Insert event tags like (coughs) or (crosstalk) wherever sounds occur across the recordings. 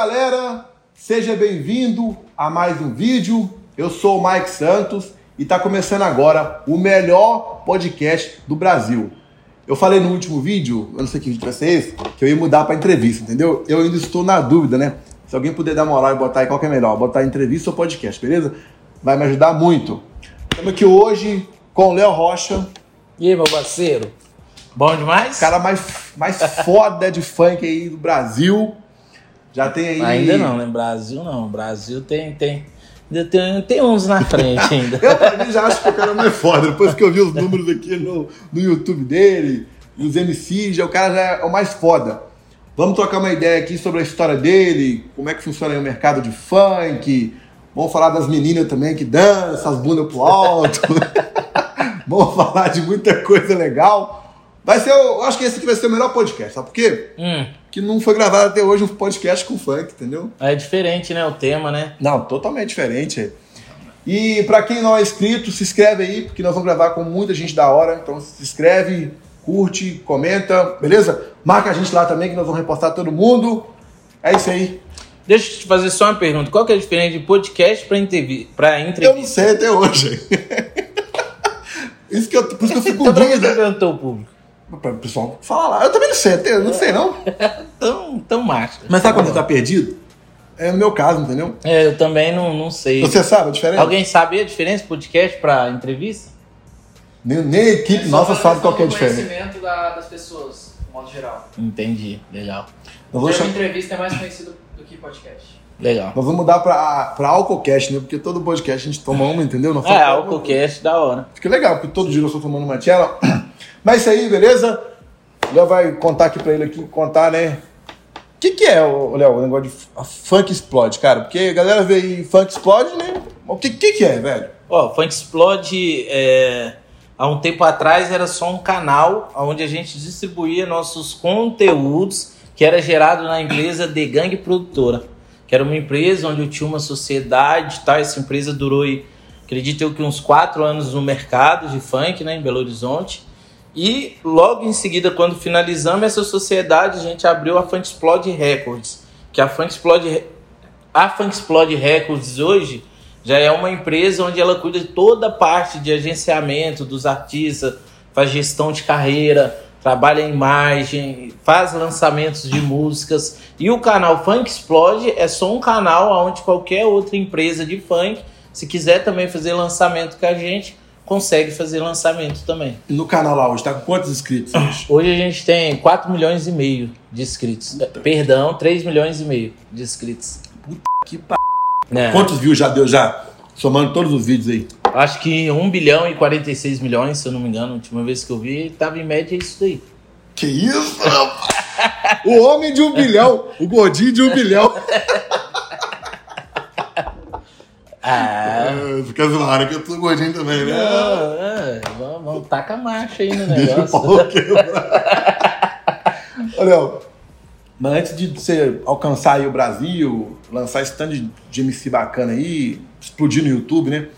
galera, seja bem-vindo a mais um vídeo. Eu sou o Mike Santos e está começando agora o melhor podcast do Brasil. Eu falei no último vídeo, eu não sei que vídeo vai ser esse, que eu ia mudar para entrevista, entendeu? Eu ainda estou na dúvida, né? Se alguém puder dar moral e botar aí qual que é melhor, botar entrevista ou podcast, beleza? Vai me ajudar muito. Estamos aqui hoje com o Léo Rocha. E aí, meu parceiro? Bom demais? Cara mais, mais foda de funk aí do Brasil. Já tem aí. Ainda não, né? Brasil não. Brasil tem. tem... Ainda tem, tem uns na frente (laughs) ainda. eu também já acho que o cara mais foda. Depois que eu vi os números aqui no, no YouTube dele, os MCs, já, o cara já é o mais foda. Vamos trocar uma ideia aqui sobre a história dele, como é que funciona o mercado de funk. Vamos falar das meninas também que dançam, as bundas pro alto. (laughs) Vamos falar de muita coisa legal. Vai ser, eu acho que esse aqui vai ser o melhor podcast, sabe por quê? Hum. Que não foi gravado até hoje um podcast com funk, entendeu? É diferente, né? O tema, né? Não, totalmente diferente. E para quem não é inscrito, se inscreve aí, porque nós vamos gravar com muita gente da hora. Então se inscreve, curte, comenta, beleza? Marca a gente lá também, que nós vamos repostar todo mundo. É isso aí. Deixa eu te fazer só uma pergunta. Qual que é a diferença de podcast para entrevista? Eu não sei até hoje. (laughs) isso que eu, por isso que eu fico com dúvida. Você perguntou o público. Para o pessoal falar lá. Eu também não sei, eu não sei não. (laughs) tão, tão macho. Mas sabe quando você tá perdido? É no meu caso, entendeu? É, eu também não, não sei. Você sabe a diferença? Alguém sabe a diferença podcast para entrevista? Nem, nem a equipe É nossa sabe qual que é a diferença. conhecimento da- das pessoas, de modo geral. Entendi. Legal. Nós vamos, Termo cham- entrevista é mais conhecido do que podcast. Legal. nós vamos mudar pra, pra Alcocast, né? Porque todo podcast a gente toma uma, entendeu? Não É, Alcocast, da hora. Fica legal, porque todo dia eu estou tomando uma tela. Mas isso aí, beleza? O Léo vai contar aqui pra ele aqui, contar, né? O que, que é, Léo, o negócio de funk explode, cara? Porque a galera vê aí funk explode, né? O que, que, que é, velho? Ó, Funk Explode, é, há um tempo atrás era só um canal onde a gente distribuía nossos conteúdos que era gerado na empresa The Gang Produtora, que era uma empresa onde eu tinha uma sociedade, tá? Essa empresa durou, acredito eu que uns quatro anos no mercado de funk, né, em Belo Horizonte. E logo em seguida, quando finalizamos essa sociedade, a gente abriu a Funk Explode Records, que a Funk Explode a Funk Explode Records hoje já é uma empresa onde ela cuida de toda a parte de agenciamento dos artistas, faz gestão de carreira, trabalha em imagem, faz lançamentos de músicas. E o canal Funk Explode é só um canal onde qualquer outra empresa de funk, se quiser também fazer lançamento com a gente, consegue fazer lançamento também. No canal lá hoje, tá com quantos inscritos (coughs) hoje? Hoje a gente tem 4 milhões e meio de inscritos. Perdão, 3 milhões e meio de inscritos. Que p... É. Quantos views já deu já? Somando todos os vídeos aí. Acho que 1 bilhão e 46 milhões, se eu não me engano, a última vez que eu vi, tava em média isso daí. Que isso, rapaz? (laughs) O homem de um bilhão, o gordinho de um bilhão. (laughs) Ah, É, fica zoando que eu tô gordinho também, né? é, vamos, vamos taca a marcha aí no negócio. (laughs) Léo, mas antes de você alcançar aí o Brasil, lançar esse tanto de MC bacana aí, explodir no YouTube, né?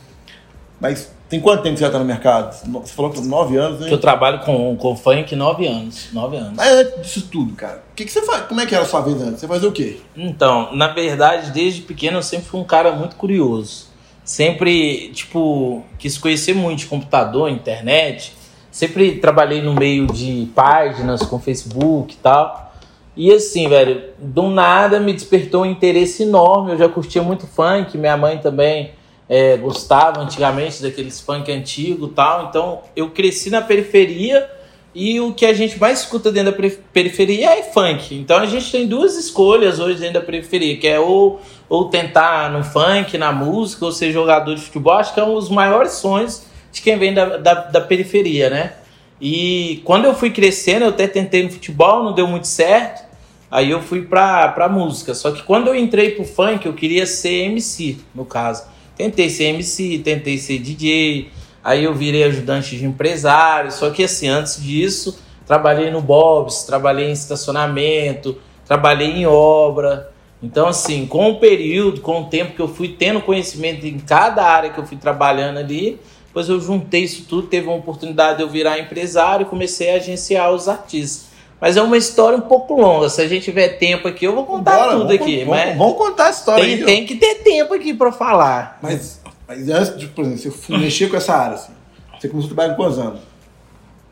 Mas tem quanto tempo que você já tá no mercado? Você falou que nove anos, né? Que eu trabalho com, com funk 9 anos. 9 anos. Mas antes disso tudo, cara, o que, que você faz? Como é que era a sua vida antes? Você fazia o quê? Então, na verdade, desde pequeno eu sempre fui um cara muito curioso. Sempre, tipo, quis conhecer muito de computador, internet. Sempre trabalhei no meio de páginas com Facebook e tal. E assim, velho, do nada me despertou um interesse enorme. Eu já curtia muito funk, minha mãe também é, gostava antigamente daqueles funk antigo tal. Então eu cresci na periferia e o que a gente mais escuta dentro da peri- periferia é funk. Então a gente tem duas escolhas hoje dentro da periferia, que é ou, ou tentar no funk, na música, ou ser jogador de futebol. Acho que é um dos maiores sonhos de quem vem da, da, da periferia, né? E quando eu fui crescendo, eu até tentei no futebol, não deu muito certo. Aí eu fui pra, pra música. Só que quando eu entrei pro funk, eu queria ser MC, no caso. Tentei ser MC, tentei ser DJ. Aí eu virei ajudante de empresário. Só que assim, antes disso, trabalhei no Bob's, trabalhei em estacionamento, trabalhei em obra. Então, assim, com o período, com o tempo que eu fui tendo conhecimento em cada área que eu fui trabalhando ali, depois eu juntei isso tudo, teve uma oportunidade de eu virar empresário e comecei a agenciar os artistas. Mas é uma história um pouco longa. Se a gente tiver tempo aqui, eu vou contar Bora, tudo vamos, aqui. Vamos, mas vamos contar a história tem, aí. tem que ter tempo aqui pra falar. Mas, mas antes de, por exemplo, você mexer com essa área, assim, você começou a trabalhar com quantos anos?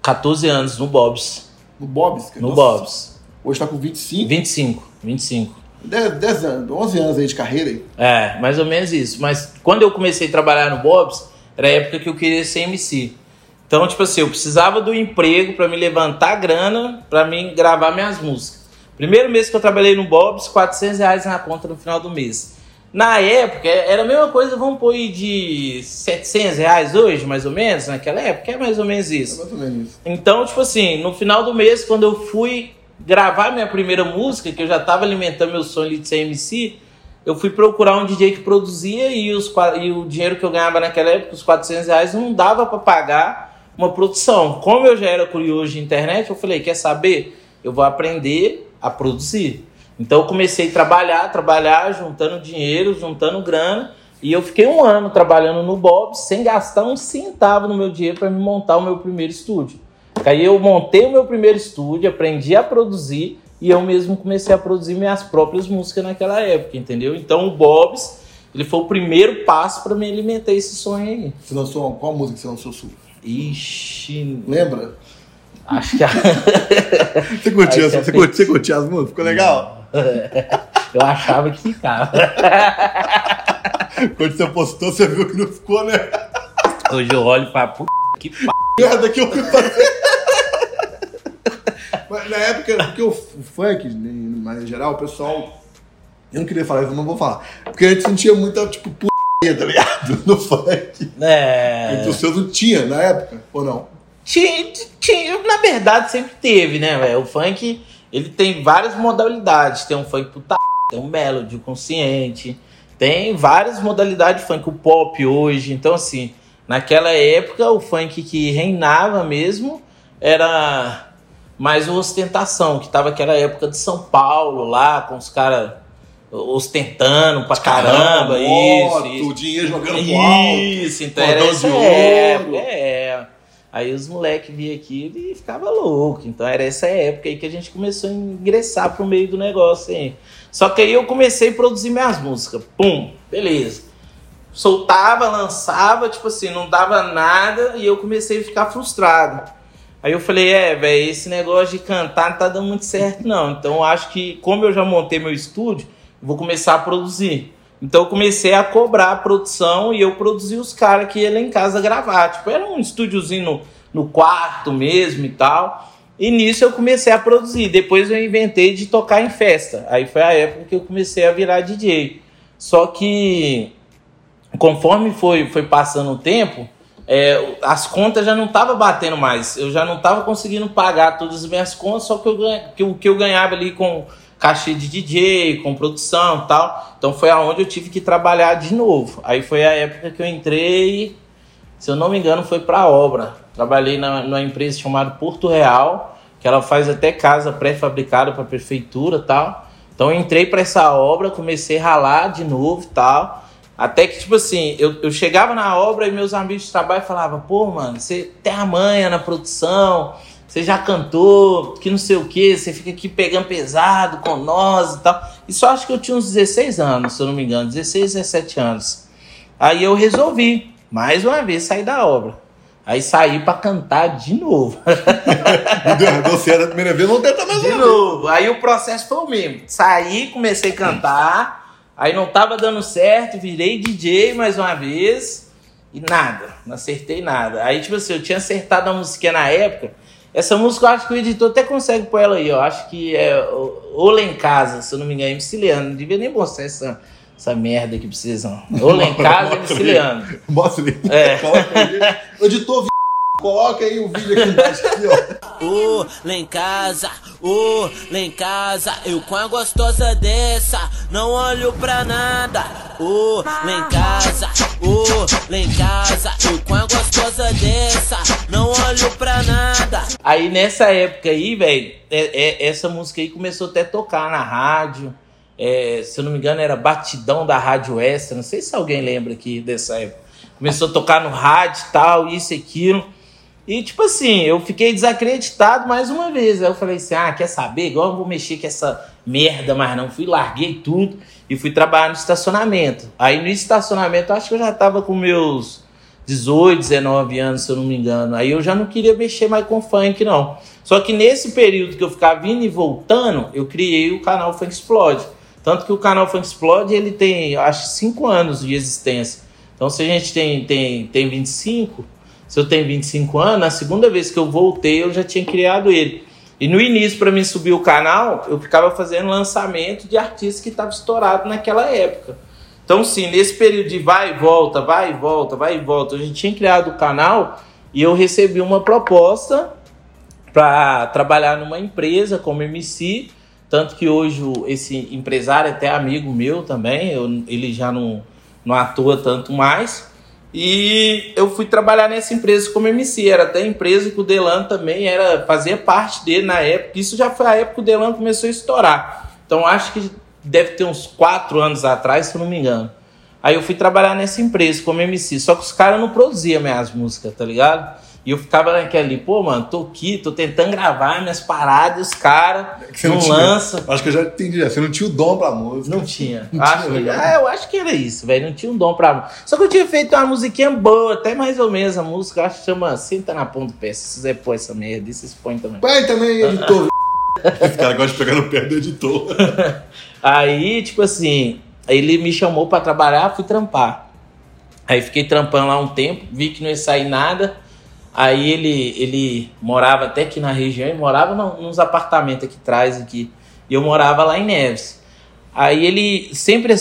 14 anos no Bob's. No Bob's? que No nossa, Bob's. Hoje tá com 25, 25. 25. 10, 10 anos, 11 anos aí de carreira aí. É, mais ou menos isso. Mas quando eu comecei a trabalhar no Bob's, era a época que eu queria ser MC. Então, tipo assim, eu precisava do emprego pra me levantar grana pra mim gravar minhas músicas. Primeiro mês que eu trabalhei no Bob's, 400 reais na conta no final do mês. Na época, era a mesma coisa, vamos pôr aí de 700 reais hoje, mais ou menos, naquela época, é mais ou menos É isso. mais ou menos isso. Então, tipo assim, no final do mês, quando eu fui gravar minha primeira música, que eu já tava alimentando meu sonho de ser MC, eu fui procurar um DJ que produzia e, os, e o dinheiro que eu ganhava naquela época, os 400 reais, não dava pra pagar uma produção. Como eu já era curioso de internet, eu falei, quer saber? Eu vou aprender a produzir. Então eu comecei a trabalhar, trabalhar, juntando dinheiro, juntando grana, e eu fiquei um ano trabalhando no Bob sem gastar um centavo no meu dinheiro para me montar o meu primeiro estúdio. Aí eu montei o meu primeiro estúdio, aprendi a produzir e eu mesmo comecei a produzir minhas próprias músicas naquela época, entendeu? Então o Bob's, ele foi o primeiro passo para me alimentar esse sonho aí. Você lançou, qual música você lançou sua? Ixi, Lembra? acho que a- (laughs) Você curtia, você você, curtia, você curtia as músicas? Ficou legal? (laughs) eu achava que ficava. (laughs) Quando você postou, você viu que não ficou, né? Hoje eu olho e falo, puta que p... Merda que eu fui fazer. Mas na época, porque o, funk, em mais geral, o pessoal. Eu não queria falar isso, eu não vou falar. Porque a gente sentia muita, tipo, tá ligado? (laughs) No funk. É... Entre os seus não tinha na época, ou não? Tinha, tinha, na verdade sempre teve, né, velho? O funk, ele tem várias modalidades. Tem um funk puta, tem um melody, consciente. Tem várias modalidades de funk. O pop hoje. Então, assim, naquela época, o funk que reinava mesmo era mais o ostentação, que tava aquela época de São Paulo lá, com os caras ostentando pra caramba. moto, isso, isso. dinheiro jogando pro alto. Isso, então era essa época, é. Aí os moleques via aquilo e ficava louco. Então era essa época aí que a gente começou a ingressar pro meio do negócio aí. Só que aí eu comecei a produzir minhas músicas. Pum, beleza. Soltava, lançava, tipo assim, não dava nada e eu comecei a ficar frustrado. Aí eu falei, é, velho, esse negócio de cantar não tá dando muito certo, não. Então eu acho que, como eu já montei meu estúdio, vou começar a produzir. Então eu comecei a cobrar a produção e eu produzi os caras que iam lá em casa gravar. Tipo, era um estúdiozinho no, no quarto mesmo e tal. E nisso eu comecei a produzir. Depois eu inventei de tocar em festa. Aí foi a época que eu comecei a virar DJ. Só que conforme foi, foi passando o tempo, é, as contas já não estavam batendo mais. Eu já não estava conseguindo pagar todas as minhas contas, só que, eu, que o que eu ganhava ali com cachê de DJ, com produção tal. Então foi aonde eu tive que trabalhar de novo. Aí foi a época que eu entrei, se eu não me engano, foi para obra. Trabalhei na, numa empresa chamada Porto Real, que ela faz até casa pré-fabricada para prefeitura tal. Então eu entrei para essa obra, comecei a ralar de novo tal. Até que, tipo assim, eu, eu chegava na obra e meus amigos de trabalho falavam, pô, mano, você tem a manha na produção, você já cantou, que não sei o que, você fica aqui pegando pesado com nós e tal. Isso acho que eu tinha uns 16 anos, se eu não me engano, 16, 17 anos. Aí eu resolvi, mais uma vez, sair da obra. Aí saí pra cantar de novo. (laughs) Deu, certo a primeira vez, vamos tentar mais De uma vez. novo. Aí o processo foi o mesmo. Saí, comecei a cantar, aí não tava dando certo, virei DJ mais uma vez e nada, não acertei nada. Aí, tipo assim, eu tinha acertado a música na época. Essa música eu acho que o editor até consegue pôr ela aí, ó. Acho que é Ou Lá em Casa, se eu não me engano, MC Leandro. Não devia nem mostrar essa, essa merda que precisam. Ou Lá em Casa, MC Leandro. Mostra ali. É. (laughs) Editor, coloca aí o vídeo aqui embaixo. Aqui, ó. Ô, lá em casa, ô, lá em casa, eu com a gostosa dessa, não olho pra nada. Ô, lá em casa, ô, lá em casa, eu com a gostosa dessa, não olho pra nada. Aí nessa época aí, velho, é- é- essa música aí começou até a tocar na rádio. É, se eu não me engano, era Batidão da Rádio Extra. Não sei se alguém lembra aqui dessa época. Começou a tocar no rádio e tal, isso e aquilo. E, tipo assim, eu fiquei desacreditado mais uma vez. Aí eu falei assim: ah, quer saber? Igual eu não vou mexer com essa merda mais não. Fui, larguei tudo e fui trabalhar no estacionamento. Aí no estacionamento, acho que eu já tava com meus 18, 19 anos, se eu não me engano. Aí eu já não queria mexer mais com funk, não. Só que nesse período que eu ficava indo e voltando, eu criei o canal Funk Explode. Tanto que o canal Funk Explode, ele tem, acho, 5 anos de existência. Então, se a gente tem, tem, tem 25, se eu tenho 25 anos, na segunda vez que eu voltei, eu já tinha criado ele. E no início, para mim subir o canal, eu ficava fazendo lançamento de artistas que estavam estourados naquela época. Então, sim, nesse período de vai e volta, vai e volta, vai e volta, a gente tinha criado o canal e eu recebi uma proposta para trabalhar numa empresa como MC. Tanto que hoje esse empresário é até amigo meu também, eu, ele já não, não atua tanto mais. E eu fui trabalhar nessa empresa como MC. Era até empresa que o Delan também era fazia parte dele na época. Isso já foi a época que o Delan começou a estourar. Então acho que deve ter uns quatro anos atrás, se eu não me engano. Aí eu fui trabalhar nessa empresa como MC, só que os caras não produziam minhas músicas, tá ligado? E eu ficava naquela ali, pô, mano, tô aqui, tô tentando gravar minhas paradas, os caras não, não lançam. Acho que eu já entendi, você não tinha o dom pra música. (laughs) Não tinha. Não acho tinha, que, ah, eu acho que era isso, velho, não tinha um dom pra música. Só que eu tinha feito uma musiquinha boa, até mais ou menos a música, acho que chama Senta na Ponta do Pé, se quiser pôr essa merda, e vocês põem também. Põe também, editor. (laughs) Esse cara gosta de pegar no pé do editor. (laughs) Aí, tipo assim, ele me chamou para trabalhar, fui trampar. Aí fiquei trampando lá um tempo, vi que não ia sair nada. Aí ele, ele morava até aqui na região, e morava nos apartamentos aqui atrás aqui. E eu morava lá em Neves. Aí ele sempre,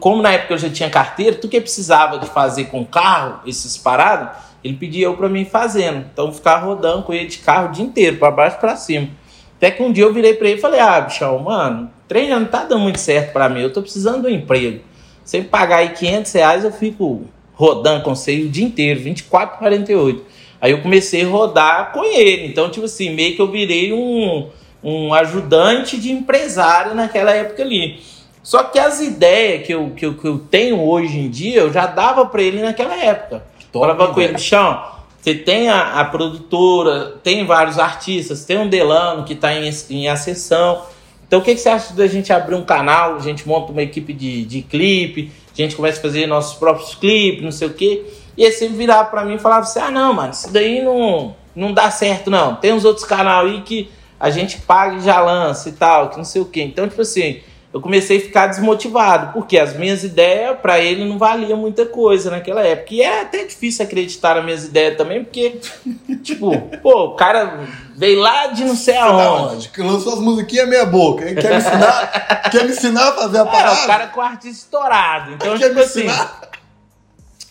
como na época eu já tinha carteira, tu que precisava de fazer com carro, esses parados, ele pedia eu para mim fazendo. Então eu ficava rodando com ele de carro o dia inteiro, para baixo para cima. Até que um dia eu virei para ele e falei: "Ah, bichão, mano, treino não tá dando muito certo para mim, eu tô precisando de um emprego. Sem pagar aí 500 reais, eu fico rodando com você o dia inteiro, 24, 48. Aí eu comecei a rodar com ele. Então, tipo assim, meio que eu virei um, um ajudante de empresário naquela época ali. Só que as ideias que eu, que eu, que eu tenho hoje em dia, eu já dava para ele naquela época. Top, Falava com ele, bichão, você tem a, a, produtora, tem vários artistas, tem um Delano que está em, em ascensão. Então, o que, que você acha da gente abrir um canal? A gente monta uma equipe de, de clipe, a gente começa a fazer nossos próprios clipes, não sei o quê. E aí você virava para mim e falava assim: ah, não, mano, isso daí não, não dá certo, não. Tem uns outros canais aí que a gente paga e já lança e tal, que não sei o quê. Então, tipo assim, eu comecei a ficar desmotivado, porque as minhas ideias, para ele, não valiam muita coisa naquela época. E é até difícil acreditar nas minhas ideias também, porque, (laughs) tipo, pô, o cara veio lá de não sei aonde. Que lançou as musiquinhas meia boca. Quer me ensinar, (laughs) quer me ensinar a fazer a parada? É, o cara com artista estourado. Então, quer tipo assim,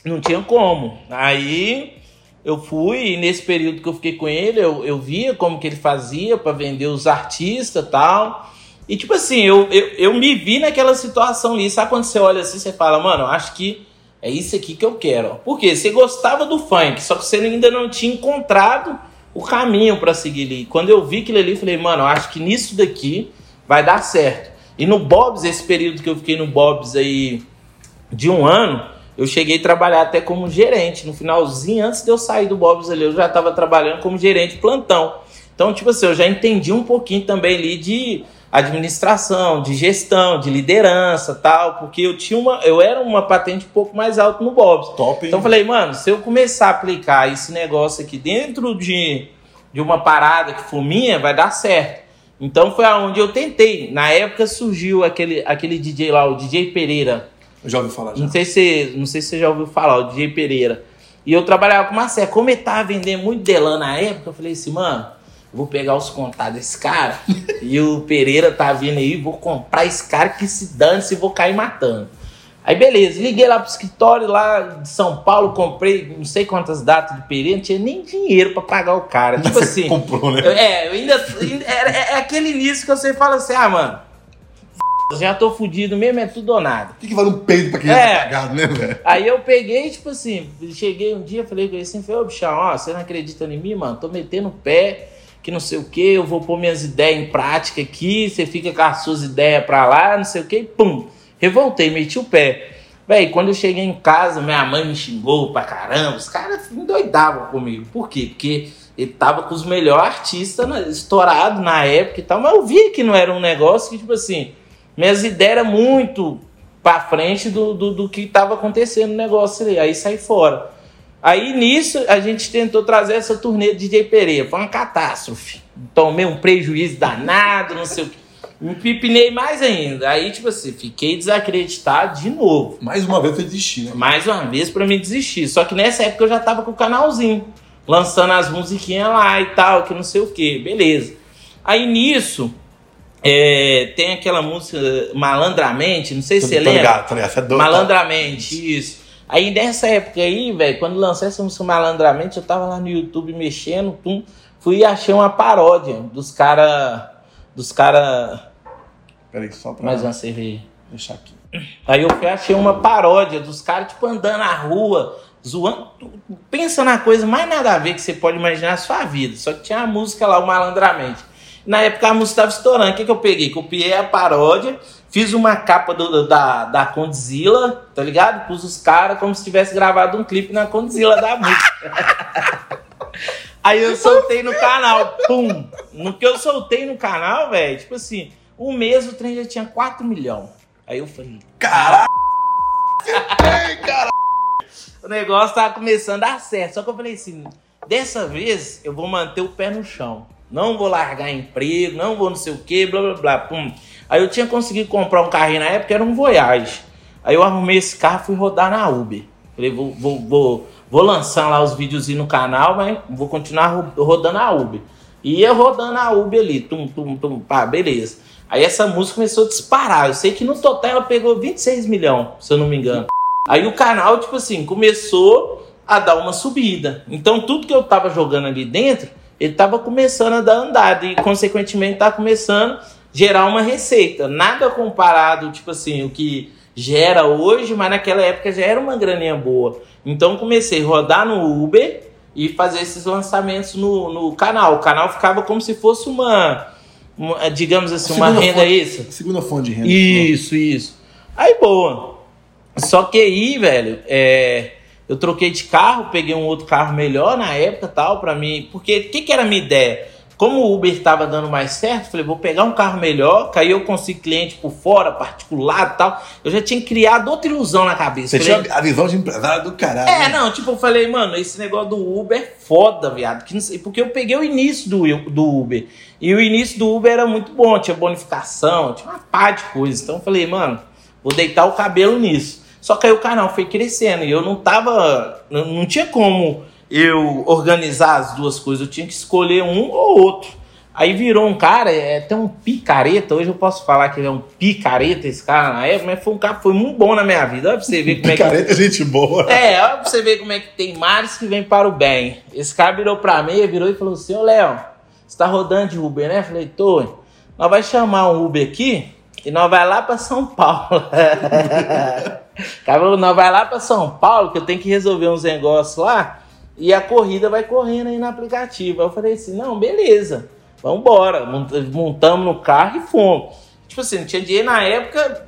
não tinha como. Aí eu fui, e nesse período que eu fiquei com ele, eu, eu via como que ele fazia para vender os artistas tal. E tipo assim, eu, eu, eu me vi naquela situação ali. Sabe quando você olha assim, você fala, mano, acho que é isso aqui que eu quero. Por quê? Você gostava do funk, só que você ainda não tinha encontrado o caminho para seguir ali. Quando eu vi aquilo ali, eu falei, mano, acho que nisso daqui vai dar certo. E no Bob's, esse período que eu fiquei no Bob's aí de um ano, eu cheguei a trabalhar até como gerente. No finalzinho, antes de eu sair do Bob's ali, eu já estava trabalhando como gerente plantão. Então, tipo assim, eu já entendi um pouquinho também ali de administração, de gestão, de liderança, tal, porque eu tinha uma, eu era uma patente um pouco mais alta no Bob's. Top. Hein? Então falei, mano, se eu começar a aplicar esse negócio aqui dentro de, de uma parada que for minha, vai dar certo. Então foi aonde eu tentei. Na época surgiu aquele, aquele DJ lá, o DJ Pereira. Já ouvi falar. Já. Não sei se, não sei se você já ouviu falar, o DJ Pereira. E eu trabalhava com uma série. Como ele tava vendendo muito Delan na época, eu falei assim, mano, vou pegar os contatos desse cara (laughs) e o Pereira tá vindo aí, vou comprar esse cara que se dane se vou cair matando. Aí beleza, liguei lá pro escritório lá de São Paulo, comprei não sei quantas datas de Pereira, não tinha nem dinheiro para pagar o cara. (laughs) Tipo Você assim. comprou, né? É, eu ainda. É, é, é, aquele início que você fala assim, ah, mano. Já tô fudido mesmo, é tudo ou nada. O que, que vale um peito pra quem é. tá pagado, né, velho? Aí eu peguei, tipo assim, cheguei um dia, falei com ele assim, falei, ô bichão, ó, você não acredita em mim, mano? Tô metendo o pé que não sei o que, eu vou pôr minhas ideias em prática aqui, você fica com as suas ideias pra lá, não sei o que, pum, revoltei, meti o pé. Véi, quando eu cheguei em casa, minha mãe me xingou pra caramba. Os caras endoidavam comigo. Por quê? Porque ele tava com os melhores artistas né, estourados na época e tal. Mas eu vi que não era um negócio que, tipo assim, minhas ideias eram muito pra frente do, do, do que tava acontecendo no negócio ali. Aí saí fora. Aí nisso a gente tentou trazer essa turnê de DJ Pereira. Foi uma catástrofe. Tomei um prejuízo danado, não sei o que. Me pipinei mais ainda. Aí, tipo assim, fiquei desacreditado de novo. Mais uma vez foi desistir, né? Mais uma vez pra mim desistir. Só que nessa época eu já tava com o canalzinho. Lançando as musiquinhas lá e tal, que não sei o que. Beleza. Aí nisso, é, tem aquela música Malandramente, não sei se você Tô lembra. ligado, tô ligado. Essa é doida. Malandramente, isso. Aí nessa época aí, velho, quando lancei essa música Malandramente, eu tava lá no YouTube mexendo, fui e achei uma paródia dos cara. Dos cara. Peraí, só pra Mais uma cerveja. deixar aqui. Aí eu fui, achei uma paródia dos caras, tipo, andando na rua, zoando. Pensa na coisa mais nada a ver que você pode imaginar na sua vida. Só que tinha a música lá, o Malandramente. Na época a música estava estourando. O que, que eu peguei? Copiei a paródia, fiz uma capa do- da, da Condzilla, tá ligado? Pus os caras como se tivesse gravado um clipe na Condzilla da música. (laughs) Aí eu soltei no canal, pum. No que eu soltei no canal, velho, tipo assim, um mês o trem já tinha 4 milhões. Aí eu falei, Caralho! O negócio tava começando a dar certo. Só que eu falei assim, dessa vez eu vou manter o pé no chão. Não vou largar emprego, não vou não sei o que, blá blá blá. Pum. Aí eu tinha conseguido comprar um carrinho na época, era um Voyage. Aí eu arrumei esse carro fui rodar na Uber. Falei, vou, vou, vou, vou lançar lá os vídeos no canal, mas vou continuar ro- rodando a Uber. E ia rodando a Uber ali, tum, tum, tum, pá, beleza. Aí essa música começou a disparar. Eu sei que no total ela pegou 26 milhões, se eu não me engano. Aí o canal, tipo assim, começou a dar uma subida. Então tudo que eu tava jogando ali dentro, ele tava começando a dar andada e, consequentemente, tá começando a gerar uma receita. Nada comparado, tipo assim, o que gera hoje, mas naquela época já era uma graninha boa. Então comecei a rodar no Uber e fazer esses lançamentos no, no canal. O canal ficava como se fosse uma, uma, digamos assim, uma Segunda renda fonte- extra. Segunda fonte de renda. Isso, isso. Aí, boa. Só que aí, velho, é, eu troquei de carro, peguei um outro carro melhor na época tal, pra mim. Porque o que, que era a minha ideia? Como o Uber tava dando mais certo, falei, vou pegar um carro melhor, que aí eu consigo cliente por fora, particular e tal. Eu já tinha criado outra ilusão na cabeça. Você Falei, tinha a visão de empresário do caralho. é, né? não, tipo, eu falei, mano, esse negócio do Uber é foda, viado. Porque eu peguei o início do, do Uber. E o início do Uber era muito bom, tinha bonificação, tinha uma pá de coisa. Então eu falei, mano, vou deitar o cabelo nisso. Só que aí o canal foi crescendo e eu não tava. Não, não tinha como eu organizar as duas coisas, eu tinha que escolher um ou outro. Aí virou um cara, é até um picareta. Hoje eu posso falar que ele é um picareta, esse cara na época, mas foi um cara que foi muito bom na minha vida. Olha pra você ver como é que Picareta é gente boa. é, olha pra você ver como é que tem mares que vem para o bem. Esse cara virou pra mim, virou e falou assim, ô Léo, você tá rodando de Uber, né? Eu falei, tô. Nós vai chamar um Uber aqui e nós vai lá pra São Paulo. (laughs) cara falou, nós vai lá pra São Paulo que eu tenho que resolver uns negócios lá e a corrida vai correndo aí no aplicativo. Eu falei assim, não, beleza, vambora. Mont- Montamos no carro e fomos. Tipo assim, não tinha dinheiro na época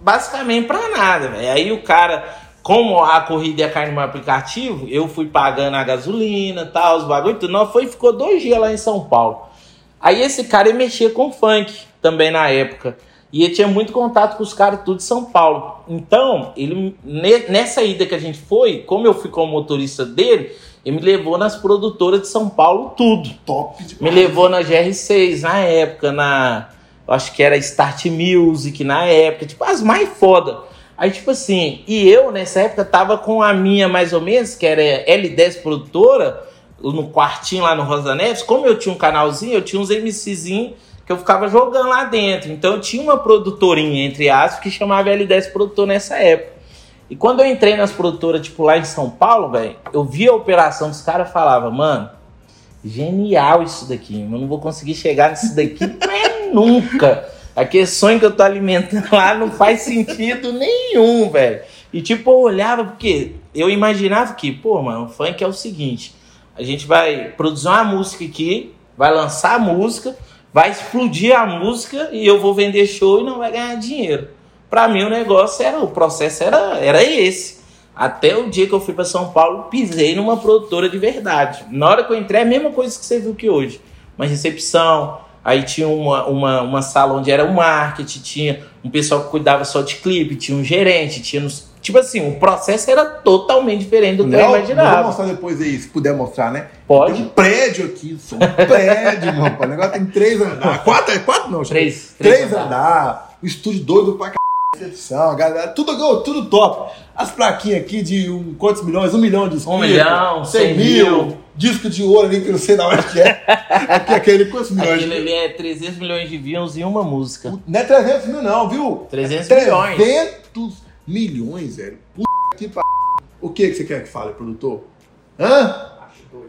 basicamente pra nada, velho. Aí o cara, como a corrida ia cair no aplicativo, eu fui pagando a gasolina, tal, os bagulho, tudo. Nós foi ficou dois dias lá em São Paulo. Aí esse cara mexia com funk também na época. E ele tinha muito contato com os caras tudo de São Paulo. Então, ele ne- nessa ida que a gente foi, como eu fui como motorista dele, ele me levou nas produtoras de São Paulo tudo. Top de Me levou na GR6 na época, na. eu Acho que era Start Music na época, tipo, as mais foda. Aí, tipo assim, e eu nessa época tava com a minha mais ou menos, que era L10 produtora, no quartinho lá no Rosa Neves. Como eu tinha um canalzinho, eu tinha uns MCzinhos que eu ficava jogando lá dentro. Então eu tinha uma produtorinha, entre aspas, que chamava L10 Produtor nessa época. E quando eu entrei nas produtoras, tipo, lá em São Paulo, velho, eu vi a operação dos caras falava, mano, genial isso daqui, eu não vou conseguir chegar nisso daqui (laughs) nunca. Aquele sonho que eu tô alimentando lá não faz sentido nenhum, velho. E tipo, eu olhava porque eu imaginava que, pô, mano, o funk é o seguinte: a gente vai produzir uma música aqui, vai lançar a música, vai explodir a música e eu vou vender show e não vai ganhar dinheiro. Pra mim o negócio era, o processo era, era esse. Até o dia que eu fui pra São Paulo, pisei numa produtora de verdade. Na hora que eu entrei, é a mesma coisa que você viu que hoje. Uma recepção, aí tinha uma, uma, uma sala onde era o marketing, tinha um pessoal que cuidava só de clipe, tinha um gerente, tinha nos, Tipo assim, o processo era totalmente diferente do que eu Não, Vou imaginava. mostrar depois aí, se puder mostrar, né? Pode. Tem um prédio aqui, só um prédio, (laughs) mano. O negócio tem três andares. Quatro, é quatro não, Três. Três, Três andares. O estúdio doido pra c... recepção, galera. Tudo, tudo top. As plaquinhas aqui de um, quantos milhões? Um milhão de inscritos. milhão, cem mil. mil. Disco de ouro ali que eu não sei na hora que é. Aqui aquele, quantos milhões? Aquilo ali é 300 milhões de views em uma música. Não é 300 mil não, viu? 300 é milhões. 300 milhões, velho. Puta que p... O que, que você quer que fale, produtor? Hã? Parte 2.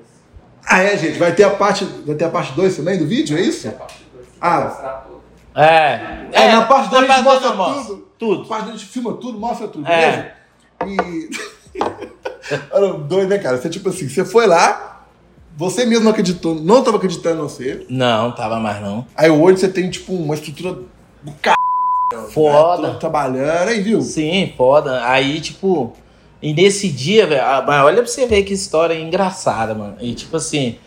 Ah, é, gente. Vai ter a parte, vai ter a parte 2 também do vídeo, é isso? É a parte 2. Ah. Mostrar tudo. É. É, na parte dois a gente dois mostra tudo. Tudo. A parte 2 a gente filma tudo, mostra tudo, É. beleza? E. (laughs) Era doido, né, cara? Você, tipo assim, você foi lá, você mesmo não acreditou, não tava acreditando em você. Não, tava mais não. Aí hoje você tem, tipo, uma estrutura do c. Foda. Né? Trabalhando, aí, viu? Sim, foda. Aí, tipo, e nesse dia, velho, olha pra você ver que história engraçada, mano. E tipo assim,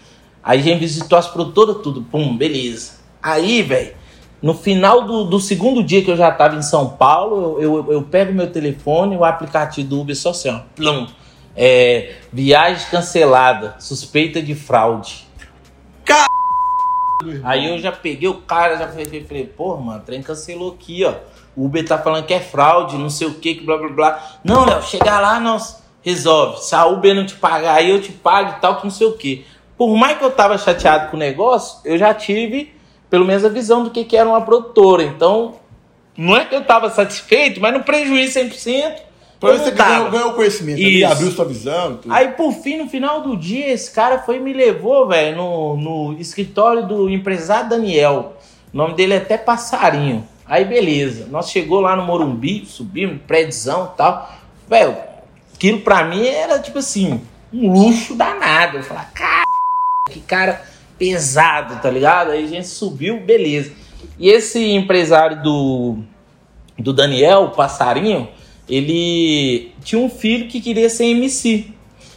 aí a gente visitou as produtoras, tudo, pum, beleza. Aí, velho, no final do, do segundo dia que eu já tava em São Paulo, eu, eu, eu pego meu telefone, o aplicativo do Uber só assim, ó, plum. É, viagem cancelada, suspeita de fraude. Aí eu já peguei o cara, já falei, falei pô, mano, o trem cancelou aqui, ó. O Uber tá falando que é fraude, não sei o que, que blá blá blá. Não, Léo, chegar lá, nós resolve. Se a Uber não te pagar, aí eu te pago e tal, que não sei o que. Por mais que eu tava chateado com o negócio, eu já tive pelo menos a visão do que, que era uma produtora. Então, não é que eu tava satisfeito, mas no prejuízo 100%. Pra você ganhou, ganhou conhecimento, ali, Isso. abriu sua visão. Tudo. Aí, por fim, no final do dia, esse cara foi e me levou, velho, no, no escritório do empresário Daniel. O nome dele é até Passarinho. Aí, beleza. Nós chegou lá no Morumbi, subimos, prédiozão e tal. Velho, aquilo pra mim era, tipo assim, um luxo danado. Eu falei, cara, que cara pesado, tá ligado? Aí a gente subiu, beleza. E esse empresário do, do Daniel, o Passarinho, ele tinha um filho que queria ser MC.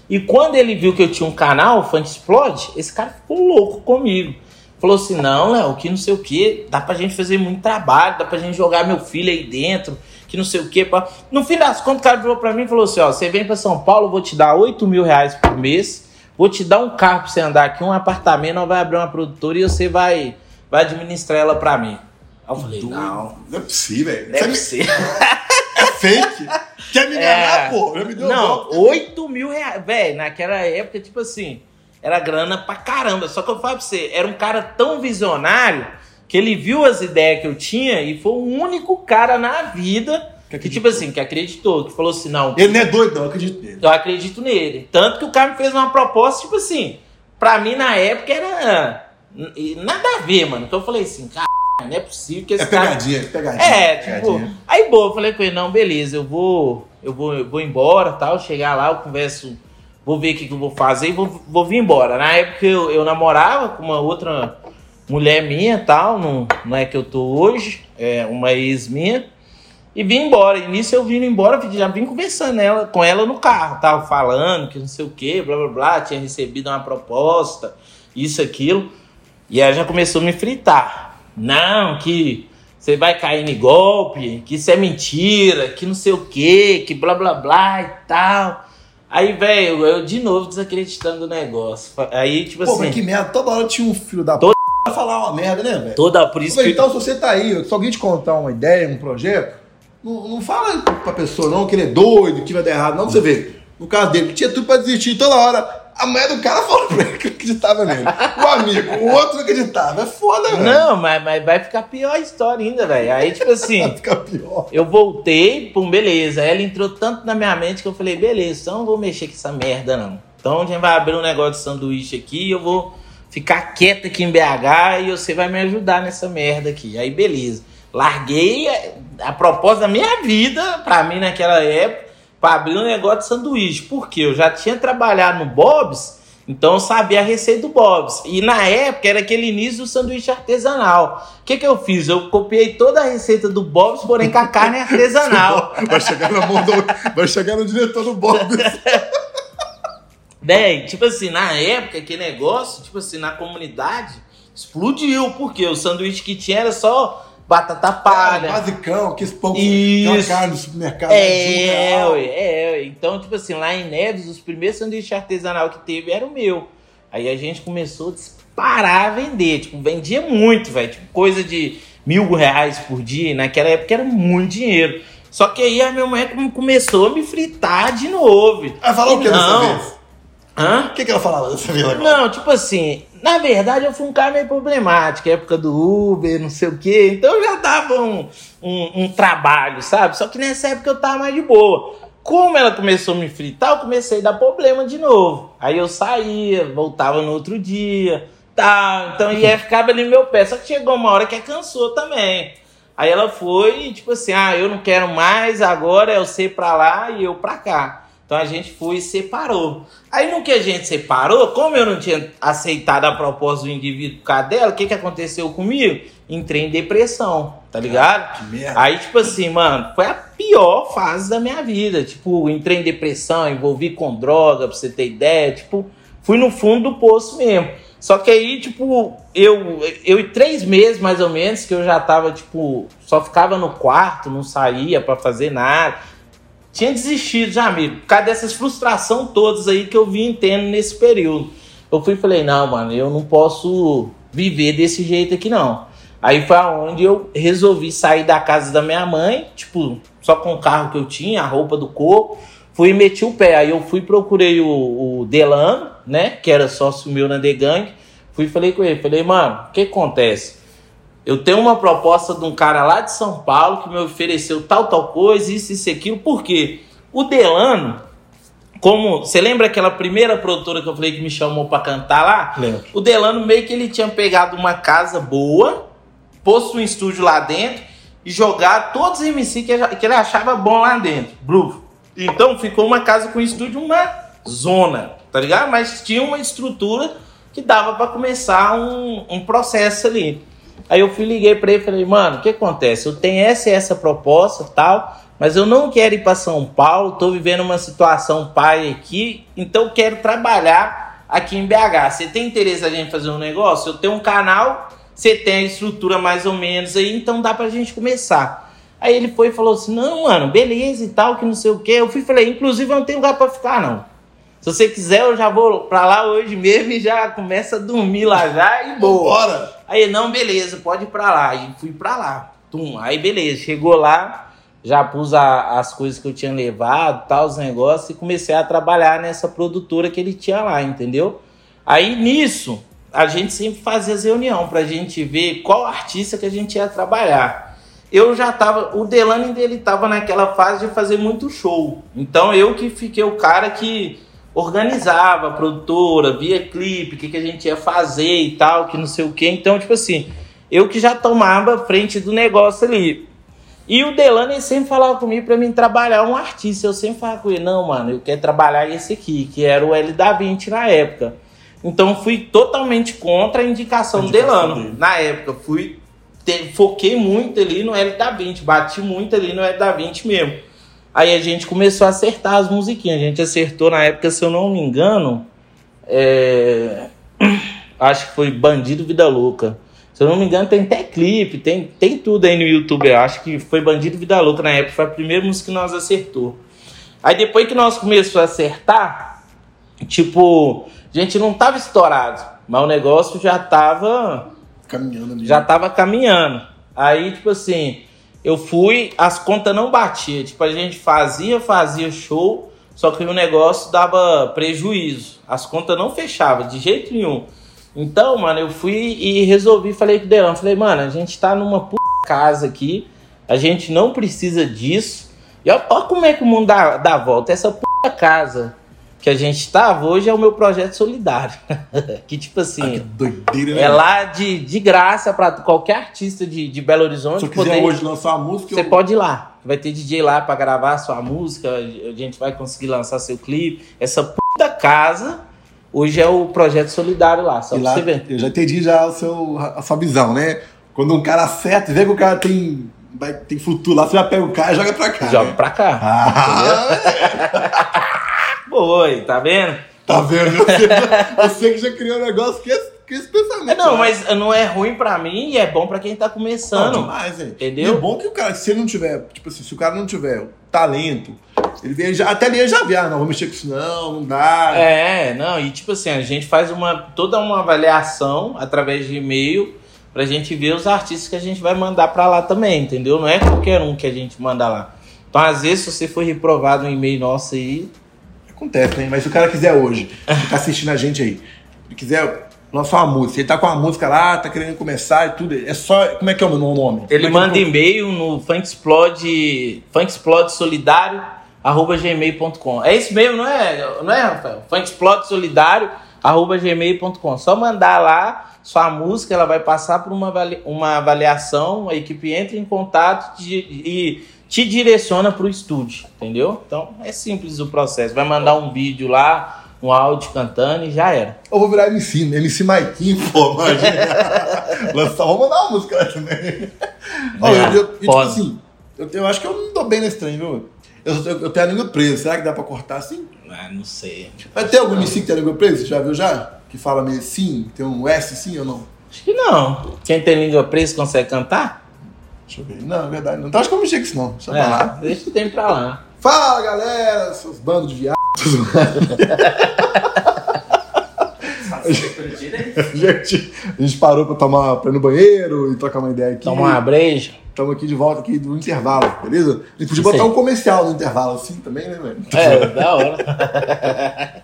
E quando ele viu que eu tinha um canal, Funk Explode, esse cara ficou louco comigo. Falou assim: não, Léo, que não sei o que, dá pra gente fazer muito trabalho, dá pra gente jogar meu filho aí dentro, que não sei o que. No fim das contas, o cara virou pra mim e falou assim: ó, você vem pra São Paulo, eu vou te dar 8 mil reais por mês, vou te dar um carro pra você andar aqui, um apartamento, nós vai abrir uma produtora e você vai, vai administrar ela pra mim. Aí eu falei: não, Não é possível, velho. deve Você ser. é (laughs) fake. Quer me enganar, É. pô? Já me deu Não, golpe. 8 mil reais. Velho, naquela época, tipo assim, era grana pra caramba. Só que eu falo pra você, era um cara tão visionário que ele viu as ideias que eu tinha e foi o único cara na vida Que que, tipo assim, que acreditou, que falou assim, não, Ele não é doido, não, eu acredito nele. eu acredito nele. Tanto que o cara me fez uma proposta, tipo assim, pra mim na época era nada a ver, mano. Então eu falei assim, cara, não é possível que esse É cara pegadinha, é pegadinha. é, tipo, pegadinha. aí boa, eu falei com ele, não, beleza, eu vou, eu vou, eu vou embora, tal, chegar lá, eu converso, vou ver o que, que eu vou fazer e vou, vou vir embora. Na época eu, eu namorava com uma outra mulher minha, tal, não, não é que eu tô hoje, é uma ex minha, e vim embora. E nisso eu vim embora, já vim conversando ela, com ela no carro, tava falando que não sei o que, blá blá blá, tinha recebido uma proposta, isso, aquilo, e ela já começou a me fritar. Não, que você vai cair em golpe, que isso é mentira, que não sei o que, que blá blá blá e tal. Aí, velho, eu de novo desacreditando do negócio. Aí, tipo Pô, assim, mas que merda, toda hora tinha um filho da Toda- p falar uma merda, né, velho? toda por isso Pô, que. Então, se você tá aí, se alguém te contar uma ideia, um projeto, não, não fala pra pessoa não que ele é doido, que vai dar errado, não, pra você ver. No caso dele, tinha tudo pra desistir toda hora. A mulher do cara falou pra ele que acreditava nele. O amigo, o outro acreditava. É foda, velho. Não, mas, mas vai ficar pior a história ainda, velho. Aí, tipo assim, Fica pior. eu voltei, pum, beleza. Ela entrou tanto na minha mente que eu falei, beleza, então não vou mexer com essa merda, não. Então a gente vai abrir um negócio de sanduíche aqui, eu vou ficar quieto aqui em BH e você vai me ajudar nessa merda aqui. Aí, beleza. Larguei a, a proposta da minha vida, pra mim naquela época, pra abrir um negócio de sanduíche. Porque eu já tinha trabalhado no Bob's Então eu sabia a receita do Bob's. E na época era aquele início do sanduíche artesanal. O que, que eu fiz? Eu copiei toda a receita do Bob's, porém com a carne artesanal. (laughs) Vai chegar na mão do, vai chegar no diretor do Bob. Né? E, tipo assim, na época, que negócio, tipo assim, na comunidade, explodiu, porque o sanduíche que tinha era só batata palha. Basicão, que esse pão Isso. carne do supermercado. É, é, ué, é, ué. Então, tipo assim, lá em Neves, os primeiros sanduíches artesanal que teve era o meu. Aí a gente começou a disparar a vender. Tipo, vendia muito, velho. Tipo, coisa de mil reais por dia. Naquela época era muito dinheiro. Só que aí a minha mãe come- começou a me fritar de novo. Ela falou o que dessa vez? Hã? O que, que ela falava dessa vez agora? Não, tipo assim, na verdade eu fui um cara meio problemático, época do Uber, não sei o quê, então eu já dava um, um, um trabalho, sabe? Só que nessa época eu tava mais de boa. Como ela começou a me fritar, eu comecei a dar problema de novo. Aí eu saía, voltava no outro dia, tal, então ia ficava ali no meu pé. Só que chegou uma hora que cansou também. Aí ela foi, tipo assim, ah, eu não quero mais, agora é você pra lá e eu pra cá. Então a gente foi e separou. Aí no que a gente separou, como eu não tinha aceitado a proposta do indivíduo por causa dela, o que, que aconteceu comigo? Entrei em depressão, tá ligado? Que merda. Aí, tipo assim, mano, foi a pior fase da minha vida. Tipo, entrei em depressão, envolvi com droga, pra você ter ideia. Tipo, fui no fundo do poço mesmo. Só que aí, tipo, eu, eu três meses mais ou menos, que eu já tava, tipo, só ficava no quarto, não saía pra fazer nada. Tinha desistido já, amigo, por causa dessas frustrações todas aí que eu vim tendo nesse período. Eu fui e falei, não, mano, eu não posso viver desse jeito aqui, não. Aí foi aonde eu resolvi sair da casa da minha mãe, tipo, só com o carro que eu tinha, a roupa do corpo. Fui e meti o pé. Aí eu fui procurei o, o Delano, né? Que era sócio meu na The Gang. Fui e falei com ele. Falei, mano, o que acontece? Eu tenho uma proposta de um cara lá de São Paulo que me ofereceu tal, tal coisa, isso, isso, e aquilo. Por quê? O Delano, como. Você lembra aquela primeira produtora que eu falei que me chamou pra cantar lá? Lembro. O Delano meio que ele tinha pegado uma casa boa, posto um estúdio lá dentro e jogado todos os MC que, ele- achava bom lá dentro. Blue. Então ficou uma casa com estúdio, uma zona, tá ligado? Mas tinha uma estrutura que dava pra começar um, um processo ali. Aí eu fui liguei pra ele e falei, mano, o que acontece? Eu tenho essa e essa proposta tal, mas eu não quero ir pra São Paulo, tô vivendo uma situação pai aqui, então eu quero trabalhar aqui em BH. Você tem interesse a gente fazer um negócio? Eu tenho um canal, você tem a estrutura mais ou menos aí, então dá pra gente começar. Aí ele foi e falou assim: não, mano, beleza e tal, que não sei o que. Eu fui e falei: inclusive eu não tenho lugar pra ficar, não. Se você quiser, eu já vou pra lá hoje mesmo e já começa a dormir lá já e boa. Bora! Aí, não, beleza, pode ir pra lá. E fui pra lá. Tum. Aí, beleza, chegou lá, já pus a- as coisas que eu tinha levado, tal, os negócios, e comecei a trabalhar nessa produtora que ele tinha lá, entendeu? Aí, nisso, a gente sempre fazia as reuniões pra gente ver qual artista que a gente ia trabalhar. Eu já tava, o Delano dele tava naquela fase de fazer muito show. Então, eu que fiquei o cara que organizava a produtora, via clipe, o que, que a gente ia fazer e tal, que não sei o que. Então, tipo assim, eu que já tomava frente do negócio ali. E o Delano sempre falava comigo pra mim trabalhar um artista. Eu sempre falava com ele, não, mano, eu quero trabalhar esse aqui, que era o L da 20 na época. Então fui totalmente contra a indicação, A do indicação Delano. dele. Na época, fui. te- foquei muito ali no L da 20, bati muito ali no L da 20 mesmo. Aí a gente começou a acertar as musiquinhas. A gente acertou na época, se eu não me engano, é, (clears throat) acho que foi Bandido Vida Louca. Se eu não me engano, tem até clipe, tem, tem tudo aí no YouTube. Eu acho que foi Bandido Vida Louca na época, foi a primeira música que nós acertou. Aí depois que nós começamos a acertar, tipo, a gente não tava estourado, mas o negócio já tava Caminhando ali. já tava caminhando. Aí, tipo assim, eu fui, as contas não batiam. Tipo, a gente fazia, fazia show, só que o negócio dava prejuízo. As contas não fechavam de jeito nenhum. Então, mano, eu fui e resolvi, falei com o Delano, falei, mano, a gente tá numa p... casa aqui, a gente não precisa disso. E olha como é que o mundo dá, dá volta. Essa p... casa que a gente tava hoje é o meu projeto solidário. (laughs) que, tipo assim. Ah, que doideira, né? É lá de, de graça pra qualquer artista de, de Belo Horizonte. Se quiser poder- hoje lançar uma música, você eu... pode ir lá. Vai ter DJ lá pra gravar a sua música. A gente vai conseguir lançar seu clipe. Essa puta casa, Hoje é o projeto solidário lá, só E pra lá, você ver. eu já entendi já o seu, a sua visão, né? Quando um cara acerta, vê que o cara tem, vai, tem futuro lá, você já pega o cara e joga pra cá. Joga né? pra cá. Ah, (laughs) Oi, tá vendo? tá vendo? Você, você que já criou um negócio que esse, que esse pensamento. É, não, né? mas não é ruim pra mim e é bom pra quem tá Não, começando. demais, hein? Entendeu? E é bom que o cara, se ele não tiver, tipo assim, se o cara não tiver talento, ele vê, já, até ali ele já vê, ah, não, vou mexer com isso não, não dá. É, não, e tipo assim, a gente faz uma toda uma avaliação através de e-mail pra gente ver os artistas que a gente vai mandar pra lá também, entendeu? Não é qualquer um que a gente manda lá. Então, às vezes, se você for reprovado um e-mail nosso aí, Acontece, né? Mas se o cara quiser hoje, (laughs) que tá assistindo a gente aí, quiser lançar uma música, ele tá com uma música lá, tá querendo começar e tudo, é só, como é que é o nome? ele é manda e-mail no funkexplode, funkexplodesolidario, arroba gmail.com. É isso mesmo, não é, não é Rafael? funkexplodesolidario, arroba gmail.com. Só mandar lá sua música, ela vai passar por uma, uma avaliação, a equipe entra em contato de- e te direciona para o estúdio, entendeu? Então é simples o processo. Vai mandar um vídeo lá, um áudio cantando e já era. Eu vou virar MC? MC Maikinho, (laughs) pô, imagina. Lançar, vou mandar uma música lá também. (laughs) Ó, eu, eu, eu, tipo assim, eu, eu acho que eu não tô bem nesse trem, viu? Eu, eu, eu tenho a língua presa, será que dá pra cortar assim? Ah, não sei. Mas tem algum MC que tem a língua presa? Você já viu já? Que fala meio sim? Tem um S sim ou não? Acho que não. Quem tem língua presa consegue cantar? Deixa eu ver. Não, é verdade. Não. Então acho que eu mexi com isso não. Deixa pra lá. É, deixa o tempo pra lá. Fala galera, seus bandos de viados. gente, a gente parou pra tomar pra ir no banheiro e trocar uma ideia aqui. Toma uma breja. Estamos aqui de volta aqui do intervalo, beleza? A gente podia Sim. botar um comercial no intervalo assim também, né, velho? É, da hora. (laughs)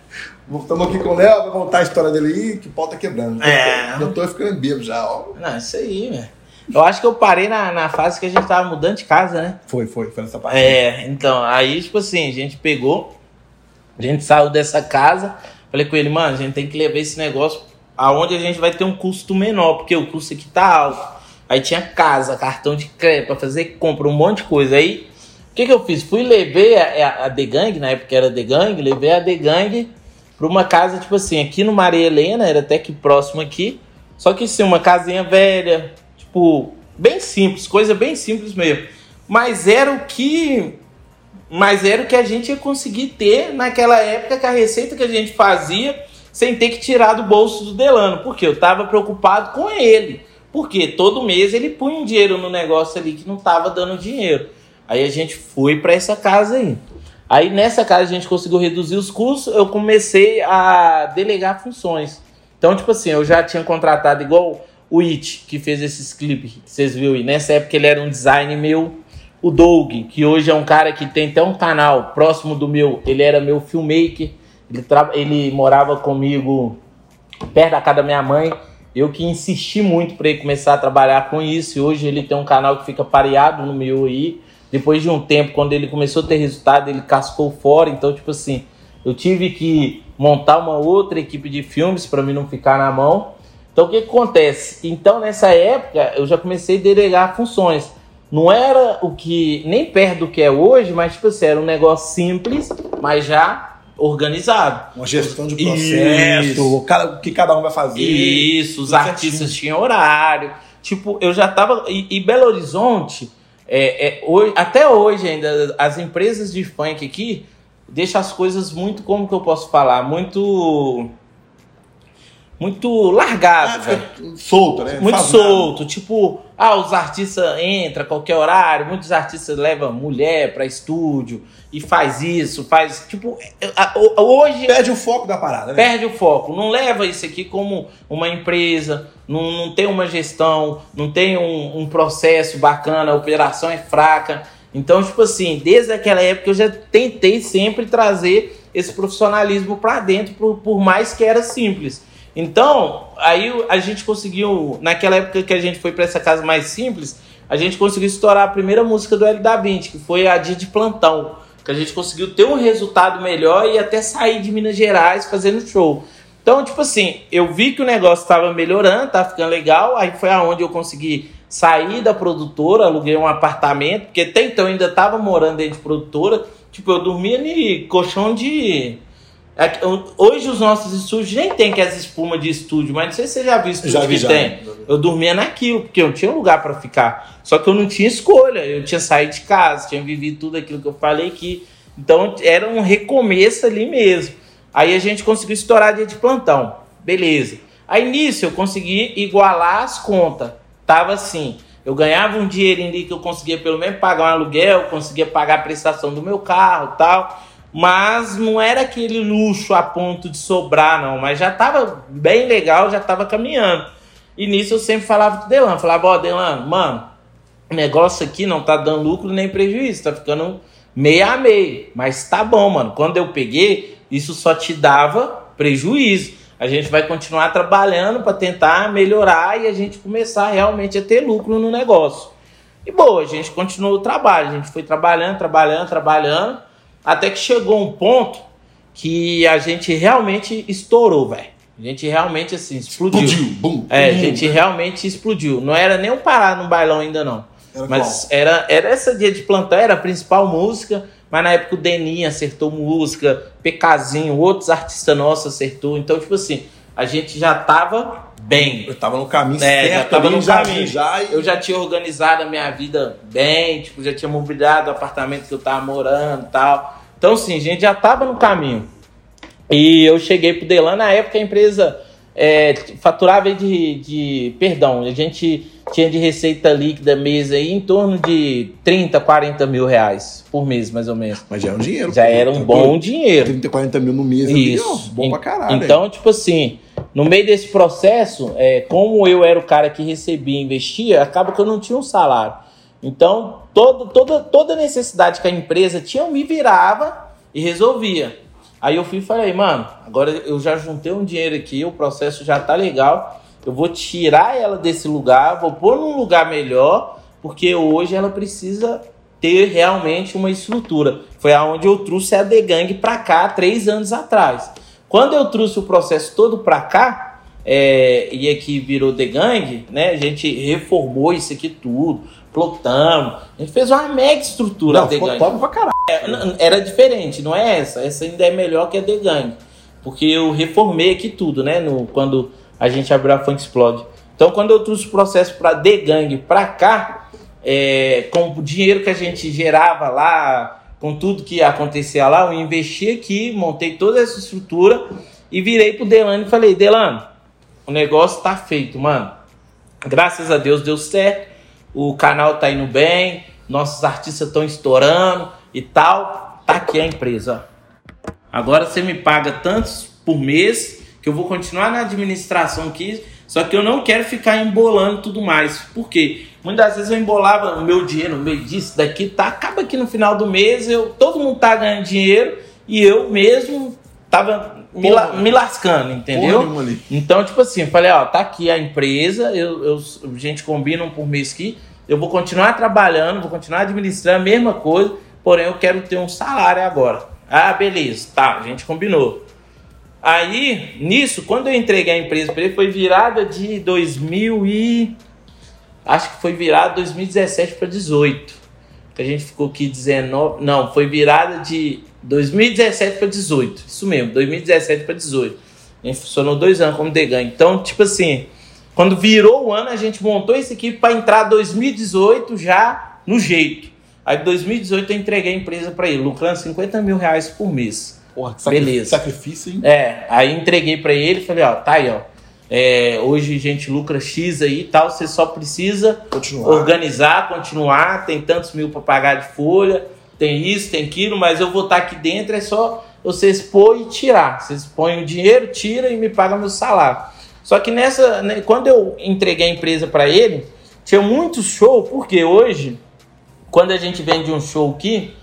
Estamos aqui com o Léo, vai contar a história dele aí, que o pau tá quebrando. É. Já tô ficando bêbado já, ó. Não, isso aí, velho. Eu acho que eu parei na, na fase que a gente tava mudando de casa, né? Foi, foi, foi nessa parte. É, então, aí, tipo assim, a gente pegou, a gente saiu dessa casa, falei com ele, mano, a gente tem que levar esse negócio aonde a gente vai ter um custo menor, porque o custo aqui tá alto. Aí tinha casa, cartão de crédito pra fazer compra, um monte de coisa. Aí, o que que eu fiz? Fui levei a, a, a The Gang, na época era The Gang, levei a The Gang pra uma casa, tipo assim, aqui no Maria Helena, era até que próximo aqui, só que assim, uma casinha velha, tipo, bem simples, coisa bem simples mesmo. Mas era o que mas era o que a gente ia conseguir ter naquela época com a receita que a gente fazia sem ter que tirar do bolso do Delano. Porque eu tava preocupado com ele. Porque todo mês ele punha um dinheiro no negócio ali que não tava dando dinheiro. Aí a gente foi para essa casa aí. Aí nessa casa a gente conseguiu reduzir os custos, eu comecei a delegar funções. Então, tipo assim, eu já tinha contratado igual o It, que fez esses clipes que vocês viram aí. Nessa época ele era um design meu. O Doug, que hoje é um cara que tem até um canal próximo do meu, ele era meu filmmaker. Ele, ele morava comigo perto da casa da minha mãe. Eu que insisti muito para ele começar a trabalhar com isso. E hoje ele tem um canal que fica pareado no meu aí. Depois de um tempo, quando ele começou a ter resultado, ele cascou fora. Então, tipo assim, eu tive que montar uma outra equipe de filmes para mim não ficar na mão. Então, o que, que acontece? Então, nessa época, eu já comecei a delegar funções. Não era o que, nem perto do que é hoje, mas, tipo assim, era um negócio simples, mas já organizado. Uma gestão de processo, Isso. o que cada um vai fazer. Isso, os artistas certinho. tinham horário. Tipo, eu já tava. E, e Belo Horizonte, é, é, hoje, até hoje ainda, as empresas de funk aqui deixam as coisas muito, como que eu posso falar? Muito. Muito largado, Ah, solto, né? Muito Faz nada. solto, tipo, ah, os artistas entram a qualquer horário, muitos artistas levam mulher pra estúdio e faz isso, faz, tipo, é, hoje Perde o foco da parada, né? perde o foco, não leva isso aqui como uma empresa, não, não tem uma gestão, não tem um, um processo bacana, a operação é fraca. Então, tipo assim, desde aquela época eu já tentei sempre trazer esse profissionalismo pra dentro, por, por mais que era simples. Então, aí a gente conseguiu, naquela época que a gente foi pra essa casa mais simples, a gente conseguiu estourar a primeira música do L da 20, que foi a Dia de Plantão. Que a gente conseguiu ter um resultado melhor e até sair de Minas Gerais fazendo show. Então, tipo assim, eu vi que o negócio estava melhorando, tava ficando legal, aí foi aonde eu consegui sair da produtora, aluguei um apartamento, porque até então eu ainda tava morando dentro de produtora, tipo, eu dormia em colchão de Hoje os nossos estúdios nem tem que as espumas de estúdio, mas não sei se você já viu estúdio Já vi, que já. tem. Eu dormia naquilo, porque eu não tinha lugar pra ficar. Só que eu não tinha escolha. Eu tinha saído de casa, tinha vivido tudo aquilo que eu falei aqui. Então era um recomeço ali mesmo. Aí a gente conseguiu estourar dia de plantão. Beleza. Aí nisso eu consegui igualar as contas. Tava assim. Eu ganhava um dinheirinho ali que eu conseguia pelo menos pagar um aluguel, conseguia pagar a prestação do meu carro tal. Mas não era aquele luxo a ponto de sobrar, não. Mas já tava bem legal, já tava caminhando. E nisso eu sempre falava com o. Falava, ó, Delano, mano, o negócio aqui não tá dando lucro nem prejuízo, tá ficando meio a meio. Mas tá bom, mano. Quando eu peguei, isso só te dava prejuízo. A gente vai continuar trabalhando para tentar melhorar e a gente começar realmente a ter lucro no negócio. E boa, a gente continuou o trabalho, a gente foi trabalhando, trabalhando, trabalhando, até que chegou um ponto que a gente realmente estourou, velho. A gente realmente assim explodiu. Explodiu, bum. É, a gente realmente explodiu. Não era nem um parar no bailão ainda não. Era mas era, era essa dia de plantão, era a principal música. Mas na época o Deninho acertou música, PKzinho, outros artistas nossos acertou. Então, tipo assim, a gente já tava bem. Eu tava no caminho É, já certo, tava ali, no já, caminho. Já, e- Eu já tinha organizado a minha vida bem, tipo, já tinha mobiliado o apartamento que eu tava morando e tal. Então, sim, a gente já tava no caminho. E eu cheguei pro Delan, na época a empresa é, faturava de, de. Perdão, a gente tinha de receita líquida mês aí em torno de 30, 40 mil reais por mês, mais ou menos. Mas já é um dinheiro. Já pô. era um Tá bom doido. dinheiro. 30, 40 mil no mês ali, ó, Isso. bom pra caralho. Então, tipo assim, no meio desse processo, é, como eu era o cara que recebia e investia, acaba que eu não tinha um salário. Então, todo, toda, toda necessidade que a empresa tinha, eu me virava e resolvia. Aí eu fui e falei, mano, agora eu já juntei um dinheiro aqui, o processo já tá legal, eu vou tirar ela desse lugar, vou pôr num lugar melhor, porque hoje ela precisa ter realmente uma estrutura. Foi aonde eu trouxe a The Gang pra cá três anos atrás. Quando eu trouxe o processo todo pra cá, é, e aqui virou The Gang, né? A gente reformou isso aqui tudo, plotamos, a gente fez uma mega estrutura Não, The Gang. pra caralho. É, n- Era diferente, não é essa. Essa ainda é melhor que a The Gang. Porque eu reformei aqui tudo, né? No, quando a gente abriu a Funk Explode. Então, quando eu trouxe o processo para The Gang pra cá, é, com o dinheiro que a gente gerava lá, com tudo que acontecia lá, eu investi aqui, montei toda essa estrutura e virei pro Delano e falei: Delano, o negócio tá feito, mano. Graças a Deus deu certo. O canal tá indo bem, nossos artistas estão estourando e tal. Tá aqui a empresa. Agora você me paga tantos por mês que eu vou continuar na administração aqui, só que eu não quero ficar embolando tudo mais. Por quê? Muitas vezes eu embolava o meu dinheiro no meio disso, daqui, tá? Acaba que no final do mês eu, todo mundo tá ganhando dinheiro e eu mesmo tava me, la- me lascando, entendeu? Porra. Então, tipo assim, eu falei, ó, tá aqui a empresa, eu, eu, a gente combina um por mês aqui, eu vou continuar trabalhando, vou continuar administrando a mesma coisa, porém eu quero ter um salário agora. Ah, beleza, tá, a gente combinou. Aí, nisso, quando eu entreguei a empresa para ele, foi virada de 2000 e... Acho que foi virada 2017 para 18. Que a gente ficou aqui 19... Não, foi virada de 2017 para 18. Isso mesmo, 2017 para 18. A gente funcionou dois anos como Degan. Então, tipo assim, quando virou o ano, a gente montou essa equipe para entrar 2018 já no jeito. Aí, em 2018, eu entreguei a empresa para ele, lucrando 50 mil reais por mês. Porra, que Beleza. sacrifício, hein? É, aí entreguei pra ele e falei, ó, tá aí, ó. É, hoje a gente lucra X aí e tal, você só precisa Continuar. organizar, continuar, tem tantos mil pra pagar de folha, tem isso, tem aquilo, mas eu vou estar aqui dentro, é só você expor e tirar. Vocês põem o dinheiro, tira e me paga meu salário. Só que nessa, né, quando eu entreguei a empresa pra ele, tinha muito show, porque hoje, quando a gente vende um show aqui,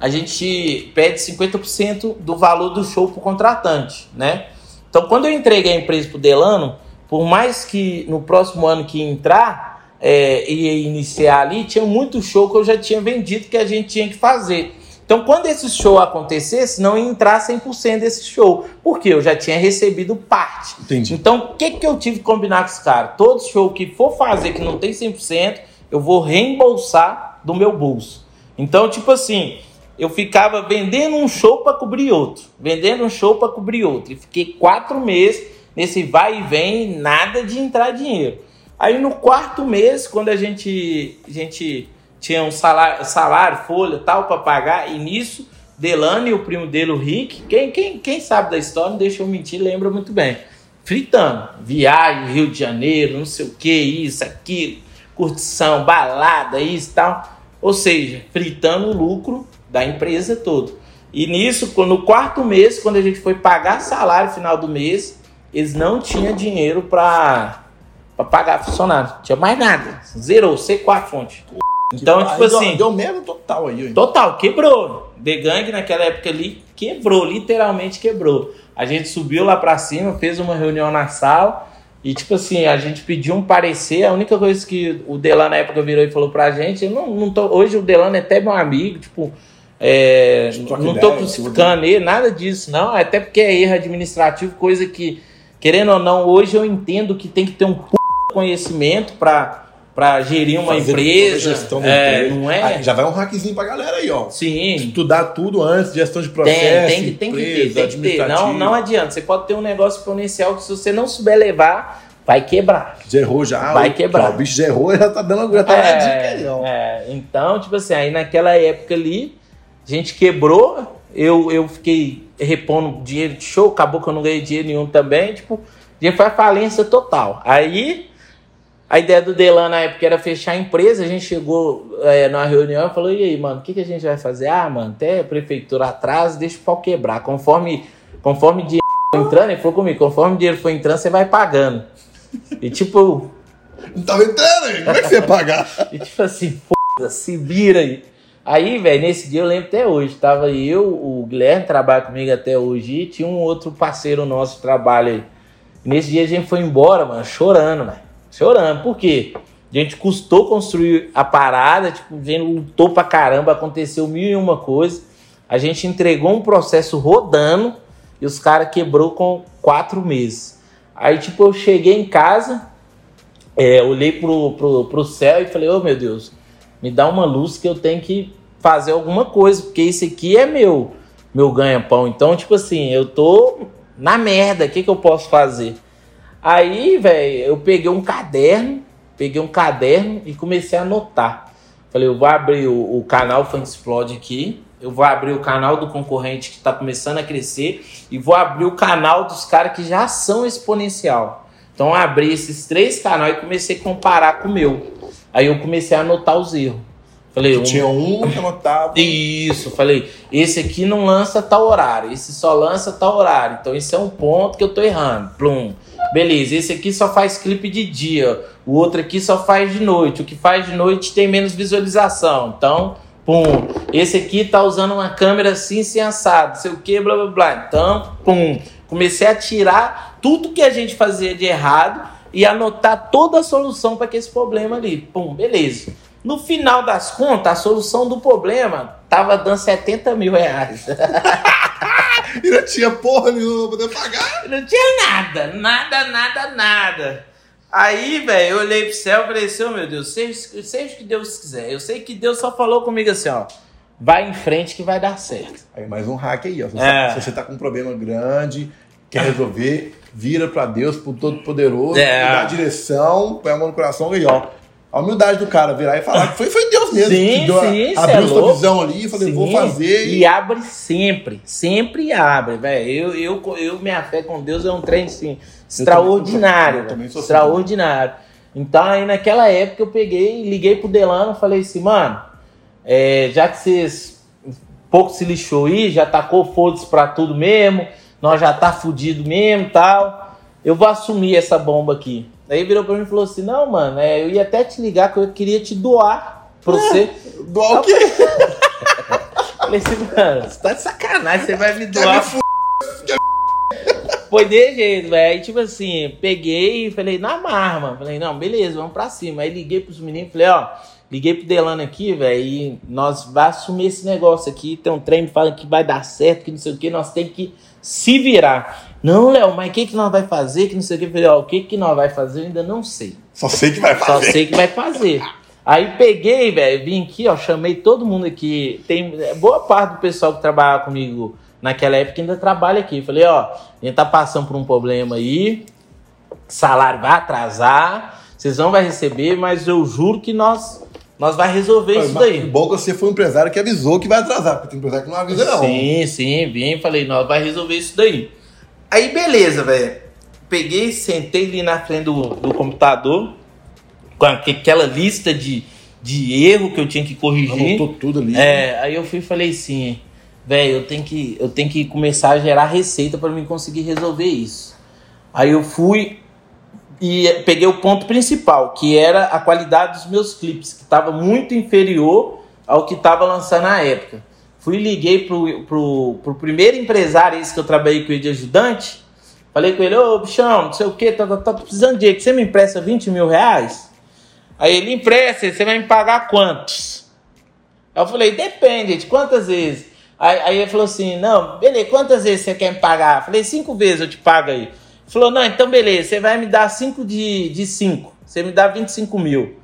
a gente pede 50% do valor do show pro contratante, né? Então, quando eu entreguei a empresa pro Delano, por mais que no próximo ano que entrar, é, ia iniciar ali, tinha muito show que eu já tinha vendido que a gente tinha que fazer. Então, quando esse show acontecesse, não ia entrar 100% desse show, porque eu já tinha recebido parte. Entendi. Então, o que, que eu tive que combinar com os caras? Todo show que for fazer que não tem 100%, eu vou reembolsar do meu bolso. Então, tipo assim, eu ficava vendendo um show para cobrir outro, vendendo um show para cobrir outro. E fiquei quatro meses nesse vai e vem, nada de entrar dinheiro. Aí no quarto mês, quando a gente, a gente tinha um salário, salário folha tal para pagar, e nisso, Delano e o primo dele, o Rick, quem, quem, quem sabe da história, não deixa eu mentir, lembra muito bem. Fritando, viagem, Rio de Janeiro, não sei o que, isso, aquilo, curtição, balada, isso tal. Ou seja, fritando o lucro da empresa toda. E nisso, no quarto mês, quando a gente foi pagar salário final do mês, eles não tinham dinheiro para pagar funcionário. Não tinha mais nada. Zerou, C4 fonte. Então, tipo deu- assim. Deu merda total aí, hein? Total, quebrou. The Gang naquela época ali quebrou, literalmente quebrou. A gente subiu lá pra cima, fez uma reunião na sala e, tipo assim, a gente pediu um parecer. A única coisa que o Delano na época virou e falou pra gente, eu não, não tô, hoje o Delano é até meu amigo, tipo, é, não tô ideia, crucificando ele, nada disso, não. Até porque é erro administrativo, coisa que, querendo ou não, hoje eu entendo que tem que ter um p... conhecimento pra, pra gerir uma Fazer empresa. gestão da é, empresa. não é? Aí já vai um hackzinho pra galera aí, ó. Sim. Estudar tudo antes, gestão de Tem, processo, tem, que- tem que ter, empresa, tem que ter. Não, não adianta. Você pode ter um negócio exponencial que se você não souber levar, vai quebrar. Já errou já. Vai o- quebrar. O bicho já errou, já tá dando já tá na dica aí, ó. é, então, tipo assim, aí naquela época ali, a gente quebrou, eu, eu fiquei repondo dinheiro de show, acabou que eu não ganhei dinheiro nenhum também, tipo, a gente foi a falência total. Aí, a ideia do Delan na época era fechar a empresa, a gente chegou é, numa reunião e falou, e aí, mano, o que, que a gente vai fazer? Ah, mano, até a prefeitura atrasa, deixa o pau quebrar. Conforme, conforme o dinheiro for entrando, ele falou comigo, conforme o dinheiro for entrando, você vai pagando. E tipo, Não tava entrando? Como é que você ia pagar? e tipo assim, foda se vira aí. Aí, velho, nesse dia eu lembro até hoje. Tava eu, o Guilherme trabalha comigo até hoje, e tinha um outro parceiro nosso que trabalha aí. Nesse dia a gente foi embora, mano, chorando, velho. Chorando. Por quê? A gente custou construir a parada, tipo, a gente lutou pra caramba, aconteceu mil e uma coisa. A gente entregou um processo rodando e os caras quebrou com quatro meses. Aí, tipo, eu cheguei em casa, é, olhei pro, pro, pro céu e falei, oh meu Deus, me dá uma luz que eu tenho que fazer alguma coisa, porque isso aqui é meu, meu ganha-pão. Então, tipo assim, eu tô na merda, o que, que eu posso fazer? Aí, velho, eu peguei um caderno, peguei um caderno e comecei a anotar. Falei, eu vou abrir o, o canal Funk Explode aqui, eu vou abrir o canal do concorrente que tá começando a crescer e vou abrir o canal dos caras que já são exponencial. Então abri esses três canais e comecei a comparar com o meu. Aí eu comecei a anotar os erros. Falei, um- Tinha um que anotava. isso, falei, esse aqui não lança tal horário, esse só lança tal horário. Então esse é um ponto que eu tô errando. Plum. Beleza, esse aqui só faz clipe de dia, o outro aqui só faz de noite. O que faz de noite tem menos visualização. Então, pum. Esse aqui tá usando uma câmera assim, sem assado, sei o que, blá blá blá. Então, pum. Comecei a tirar tudo que a gente fazia de errado e anotar toda a solução para esse problema ali. Pum, beleza. No final das contas, a solução do problema tava dando 70 mil reais. (laughs) E não tinha porra nenhuma pra poder pagar. Não tinha nada, nada, nada, nada. Aí, velho, eu olhei pro céu e falei assim, oh, meu Deus, seja, seja o que Deus quiser. Eu sei que Deus só falou comigo assim, ó. Vai em frente que vai dar certo. Aí mais um hack aí, ó. Se, É. você, se você tá com um problema grande, quer resolver, vira pra Deus, pro Todo-Poderoso, É. dá a direção, põe a mão no coração e ó. A humildade do cara virar e falar que foi, foi Deus mesmo Sim, que deu sim, abriu é sua louco. visão ali e falei, vou Sim, fazer. E abre sempre, sempre abre, velho. Eu, eu, eu, minha fé com Deus é um trem, assim, extraordinário. eu também sou assim. extraordinário. Então, aí naquela época eu peguei, liguei pro Delano e falei assim, mano, é, já que vocês pouco se lixou aí, já tacou foda-se pra tudo mesmo, nós já tá fudido mesmo e tal, eu vou assumir essa bomba aqui. Aí virou pra mim e falou assim, não, mano, é, eu ia até te ligar que eu queria te doar pra você. Doar o quê? Falei assim, mano, você tá de sacanagem, você vai me me doar. fu- Foi de jeito, velho. Aí, tipo assim, peguei e falei, na marra, mano. Falei, não, beleza, vamos pra cima. Aí liguei pros meninos, falei, ó, liguei pro Delano aqui, velho, e nós vamos assumir esse negócio aqui. Tem um treino falando que vai dar certo, que não sei o que, nós temos que se virar. Não, Léo, mas o que, que nós vai fazer? Que não sei o que. Eu falei, ó, o que, que nós vai fazer, eu ainda não sei. Só sei que vai Só fazer. sei que vai fazer. Aí peguei, velho, vim aqui, ó, chamei todo mundo aqui. Tem boa parte do pessoal que trabalhava comigo naquela época ainda trabalha aqui. Falei, ó, a gente tá passando por um problema aí, salário vai atrasar, vocês não vão receber, mas eu juro que nós nós vai resolver isso daí. Bom que você foi um empresário que avisou que vai atrasar, porque tem empresário que não avisa, não. Sim, sim, vim, falei, nós vai resolver isso daí. Aí beleza, velho. Peguei, sentei ali na frente do, do computador, com aque- aquela lista de, de erro que eu tinha que corrigir. Anotou tudo ali. É, aí eu fui e falei assim, velho, eu tenho que eu tenho que começar a gerar receita para mim conseguir resolver isso. Aí eu fui e peguei o ponto principal, que era a qualidade dos meus clipes, que estava muito inferior ao que estava lançando na época. Fui liguei pro, pro, pro primeiro empresário esse que eu trabalhei com ele de ajudante. Falei com ele, ô bichão, não sei o que, tá, tá, tá precisando de que você me empresta 20 mil reais? Aí ele empresta, você vai me pagar quantos? Eu falei, depende, de quantas vezes? Aí, aí ele falou assim, não, beleza, quantas vezes você quer me pagar? Eu falei, cinco vezes eu te pago aí. Ele falou, não, então beleza, você vai me dar cinco de, de cinco, você me dá 25 mil.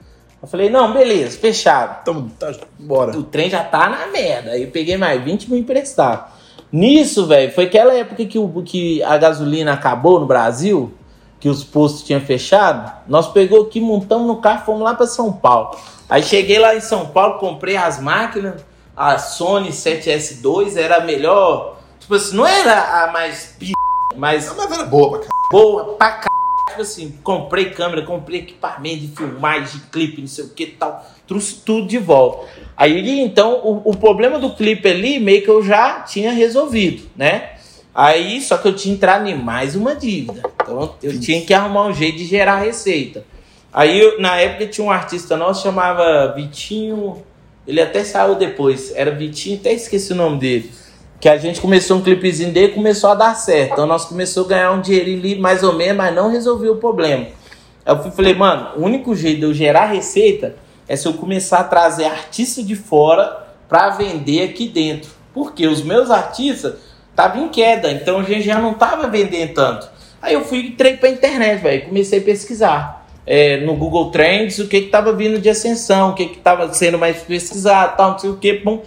Eu falei, não, beleza, fechado. Então, tá, bora. O trem já tá na merda. Aí eu peguei mais 20 mil emprestado. Nisso, velho, foi aquela época que, o, que a gasolina acabou no Brasil, que os postos tinham fechado. Nós pegou aqui, montamos no carro, fomos lá para São Paulo. Aí cheguei lá em São Paulo, comprei as máquinas, a Sony 7S2 era a melhor. Tipo assim, não era a mais p, mas Mas era boa pra caralho. boa pra c... Tipo assim, comprei câmera, comprei equipamento de filmagem, de clipe, não sei o que tal. Trouxe tudo de volta. Aí, então, o, o problema do clipe ali, meio que eu já tinha resolvido, né? Aí, só que eu tinha entrado em mais uma dívida. Então, eu tinha que arrumar um jeito de gerar receita. Aí, eu- na época, tinha um artista nosso, chamava Vitinho... Ele até saiu depois. Era Vitinho, até esqueci o nome dele que a gente começou um clipezinho dele e começou a dar certo. Então nós começamos a ganhar um dinheirinho ali mais ou menos, mas não resolveu o problema. Eu falei, mano, o único jeito de eu gerar receita é se eu começar a trazer artista de fora para vender aqui dentro. Porque os meus artistas estavam em queda, então a gente já não tava vendendo tanto. Aí eu fui entrei pra internet, velho, comecei a pesquisar. é, no Google Trends, o que que tava vindo de ascensão, o que que tava sendo mais pesquisado, tal, não sei o que, bom.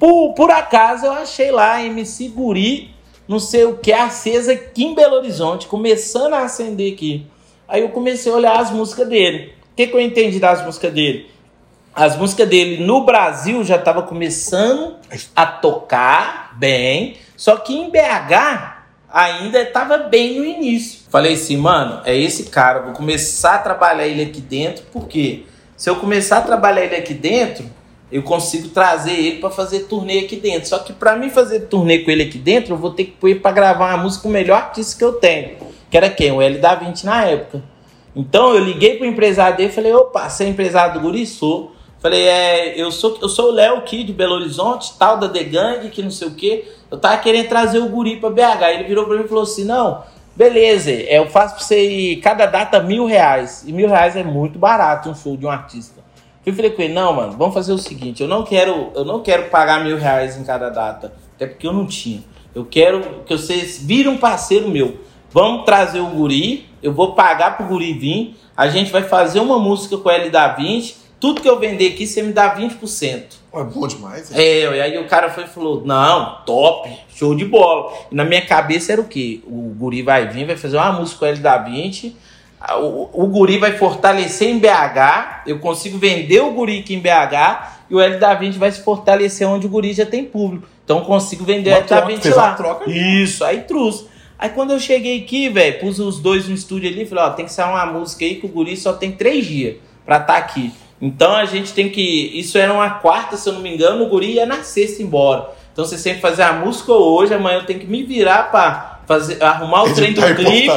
Por, por acaso eu achei lá MC Guri, não sei o que, acesa aqui em Belo Horizonte, começando a acender aqui. Aí eu comecei a olhar as músicas dele. O que, que eu entendi das músicas dele? As músicas dele no Brasil já estavam começando a tocar bem, só que em BH ainda estava bem no início. Falei assim, mano, é esse cara, vou começar a trabalhar ele aqui dentro, porque se eu começar a trabalhar ele aqui dentro, eu consigo trazer ele para fazer turnê aqui dentro. Só que para mim fazer turnê com ele aqui dentro, eu vou ter que pôr ele para gravar uma música com o melhor artista que eu tenho, que era quem? O L da 20 na época. Então eu liguei pro empresário dele e falei, opa, você é empresário do Guri? Sou. Falei, é, eu sou, eu sou o Léo aqui de Belo Horizonte, tal, da The Gang, que não sei o quê. Eu tava querendo trazer o Guri pra BH. Ele virou pra mim e falou assim, não, beleza, é, eu faço pra você ir, cada data mil reais. E mil reais é muito barato um show de um artista. Eu falei com ele, não, mano, vamos fazer o seguinte, eu não quero, eu não quero pagar mil reais em cada data, até porque eu não tinha. Eu quero que vocês virem um parceiro meu. Vamos trazer o guri, eu vou pagar pro guri vir, a gente vai fazer uma música com ele da 20, tudo que eu vender aqui você me dá 20%. É bom demais. hein? É, e aí o cara foi e falou: Não, top, show de bola. E na minha cabeça era o quê? O Guri vai vir, vai fazer uma música com ele da 20. O, o Guri vai fortalecer em BH. Eu consigo vender o Guri aqui em BH. E o L da 20 vai se fortalecer onde o Guri já tem público. Então eu consigo vender o L da troca, 20 fez lá. troca. Isso, aí trouxe. Aí quando eu cheguei aqui, velho, pus os dois no estúdio ali, falei, ó, tem que sair uma música aí que o guri só tem três dias pra estar aqui. Então a gente tem que. Isso era uma quarta, se eu não me engano, o guri ia na sexta embora. Então você sempre fazer a música hoje, amanhã eu tenho que me virar pra fazer, arrumar o (laughs) trem do clipe.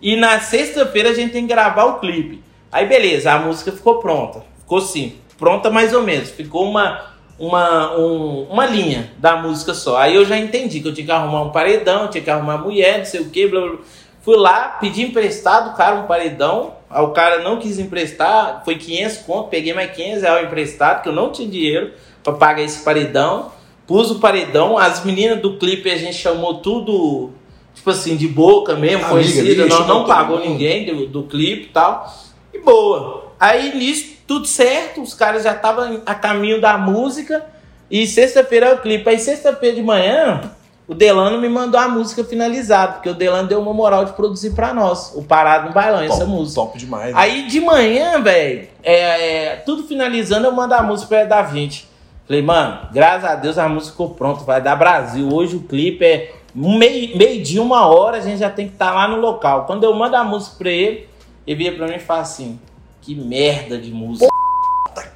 E na sexta-feira a gente tem que gravar o clipe. Aí beleza, a música ficou pronta. Ficou sim, pronta mais ou menos. Ficou uma, uma, um- uma linha da música só. Aí eu já entendi que eu tinha que arrumar um paredão, tinha que arrumar mulher, não sei o que, blá, blá, blá. Fui lá, pedi emprestado, cara, um paredão. Aí o cara não quis emprestar, foi 500 conto, peguei mais 500 reais emprestado, que eu não tinha dinheiro pra pagar esse paredão. Pus o paredão, as meninas do clipe a gente chamou tudo, tipo assim, de boca mesmo, Amiga, conhecida. chamou não todo pagou mundo. ninguém do, do clipe e tal. E boa. Aí nisso, tudo certo, os caras já estavam a caminho da música. E sexta-feira é o clipe. Aí sexta-feira de manhã, o Delano me mandou a música finalizada, porque o Delano deu uma moral de produzir pra nós, o Parado no Bailão, essa Top, música. Top demais. né? Aí de manhã, velho, é, é, tudo finalizando, eu mando a música pra da 20. Falei, mano, graças a Deus a música ficou pronta, vai dar Brasil. Hoje o clipe é meio, meio dia, uma hora, a gente já tem que estar lá no local. Quando eu mando a música pra ele, ele vira pra mim e fala assim: que merda de música.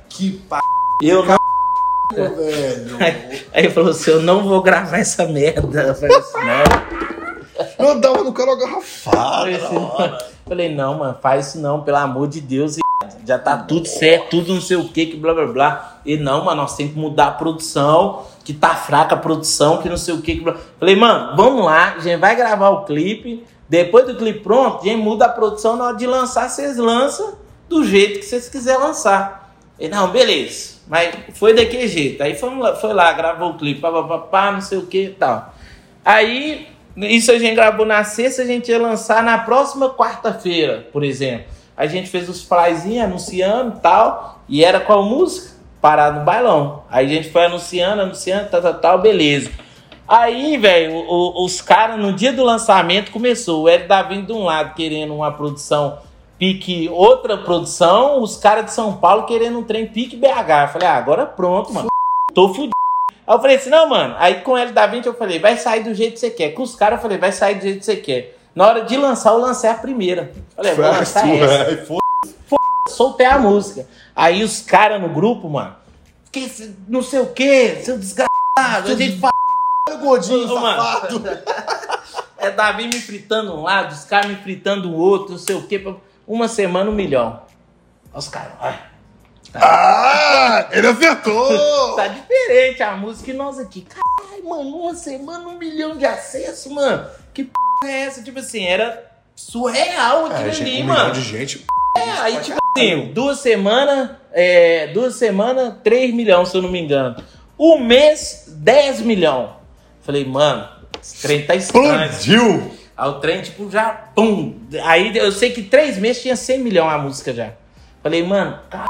Que p... Eu não. velho. (laughs) Aí ele falou assim: eu não vou gravar essa merda. Eu falei assim, não. Eu dava no cara garrafada. Assim, (laughs) falei, não, mano, faz isso não, pelo amor de Deus. e Já tá tudo certo, tudo não sei o que, que blá blá blá. E não, mano, nós temos que mudar a produção, que tá fraca a produção, que não sei o que. Falei, mano, vamos lá, a gente vai gravar o clipe. Depois do clipe pronto, a gente muda a produção. Na hora de lançar, vocês lançam do jeito que vocês quiserem lançar. E não, beleza. Mas foi daquele jeito. Aí fomos lá, foi lá, gravou o clipe, pá, pá, pá, pá, não sei o que e tal. Aí, isso a gente gravou na sexta, a gente ia lançar na próxima quarta-feira, por exemplo. A gente fez os flyzinhos anunciando e tal. E era qual música? Parado no bailão. Aí a gente foi anunciando, anunciando, tal, tal, tal, beleza. Aí, velho, o- o- os caras, no dia do lançamento, começou. O Hélio da vindo de um lado querendo uma produção pique outra produção, os caras de São Paulo querendo um trem pique BH. Eu falei, ah, agora pronto, mano. Tô fudido. Aí eu falei assim, não, mano. Aí com ele da 20 eu falei, vai sair do jeito que você quer. Com os caras eu falei, vai sair do jeito que você quer. Na hora de lançar, eu lancei a primeira. Falei, vou lançar sua, essa. foi. Soltei a música. Aí os caras no grupo, mano, que esse- não sei o que, seu desgraçado. A gente fala. Olha gordinho, Ô, mano. safado. (laughs) É Davi me fritando um lado, os caras me fritando o outro, não sei o quê. Uma semana, um milhão. Olha Os caras, ai, Ah, ele acertou. (laughs) tá diferente a música e nós aqui. Caralho, mano, uma semana, um milhão de acessos, mano. Que p é essa? Tipo assim, era surreal aquilo É, ali, um mano. milhão de gente. É, aí tipo assim, duas semanas, é, duas semanas, 3 milhões, se eu não me engano. Um mês, 10 milhões. Falei, mano, esse trem tá estranho. Explodiu. Aí o trem, tipo, já, pum. Aí eu sei que três meses tinha 100 milhões a música já. Falei, mano, caralho.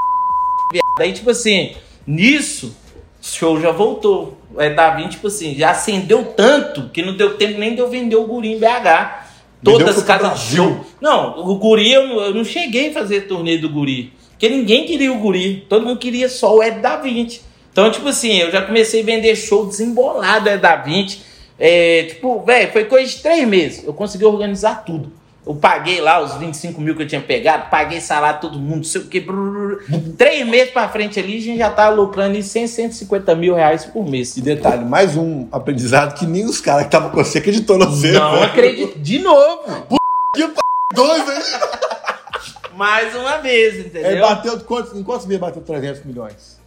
Aí, tipo assim, nisso, show já voltou. É, Davi, tipo assim, já acendeu tanto que não deu tempo nem de eu vender o guri em BH. Todas casas show. Não, o guri, eu não, eu não cheguei a fazer turnê do guri. Porque ninguém queria o guri. Todo mundo queria só o Ed da 20. Então, tipo assim, eu já comecei a vender show desembolado Ed da 20. É, tipo, velho, foi coisa de três meses. Eu consegui organizar tudo. Eu paguei lá os 25 mil que eu tinha pegado, paguei salário todo mundo, sei o que. Três meses pra frente ali, a gente já tava lucrando em 100, 150 mil reais por mês. E detalhe, mais um aprendizado que nem os caras que estavam com você acreditou no você. Não velho. acredito. De novo. Que p... dois, hein? Mais uma vez, Ele entendeu? bateu quantos, em quantos meses bateu 300 milhões?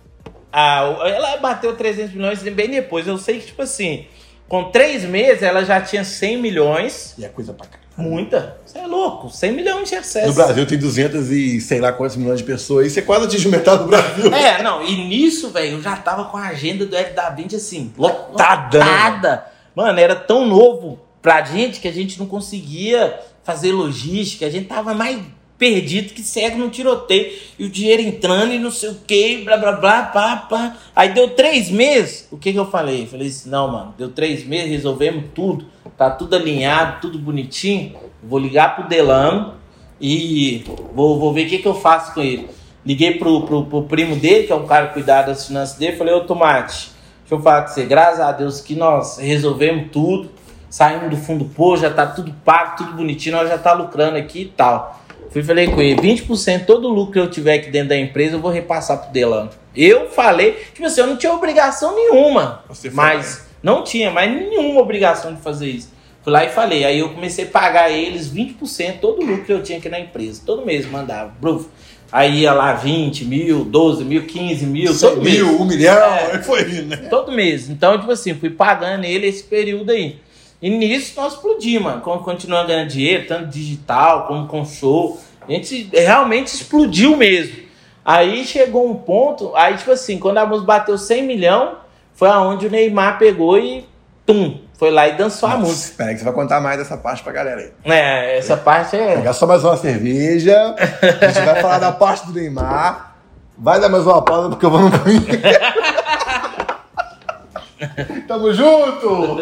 Ah, ela bateu 300 milhões bem depois. Eu sei que, tipo assim, com três meses ela já tinha 100 milhões. E é coisa pra caralho. Muita. Você é louco. 100 milhões de acessos. No Brasil tem 200 e sei lá quantos milhões de pessoas. E você quase atinge metade do Brasil. É, não, e nisso, velho, eu já tava com a agenda do F da 20 assim, Lotada, né, lotada. Mano, era tão novo pra gente que a gente não conseguia fazer logística, a gente tava mais perdido que cego no tiroteio. E o dinheiro entrando e não sei o que, blá blá blá, pá, pá. Aí deu três meses, o que que eu falei? Falei assim, não, mano, deu três meses, resolvemos tudo, tá tudo alinhado, tudo bonitinho. Vou ligar pro Delano e vou, vou ver o que, que eu faço com ele. Liguei pro, pro, pro primo dele, que é um cara que cuidar das finanças dele, falei, ô Tomate, deixa eu falar com você, graças a Deus que nós resolvemos tudo, saímos do fundo do poço, já tá tudo pago, tudo bonitinho, nós já tá lucrando aqui e tal. Fui e falei com ele, 20% todo o lucro que eu tiver aqui dentro da empresa, eu vou repassar pro Delano. Eu falei, tipo assim, eu não tinha obrigação nenhuma, Você foi mas não tinha mais nenhuma obrigação de fazer isso. Fui lá e falei. Aí eu comecei a pagar eles 20% todo o lucro que eu tinha aqui na empresa. Todo mês mandava. Bruf. Aí ia lá 20 mil, 12 mil, 15 mil, 100 todo mês. mil, um milhão, É. foi indo, né? Todo mês. Então, tipo assim, fui pagando ele esse período aí. E nisso nós explodimos, mano. Continuando ganhando dinheiro, tanto digital como com show. A gente realmente explodiu mesmo. Aí chegou um ponto, aí tipo assim, quando a música bateu 100 milhão, foi aonde o Neymar pegou e tum, foi lá e dançou a música. Espera aí que você vai contar mais dessa parte pra galera aí. É, essa parte é. Pegar só mais uma cerveja. A gente vai falar da parte do Neymar. Vai dar mais uma pausa porque eu vou no banheiro. (laughs) Tamo junto!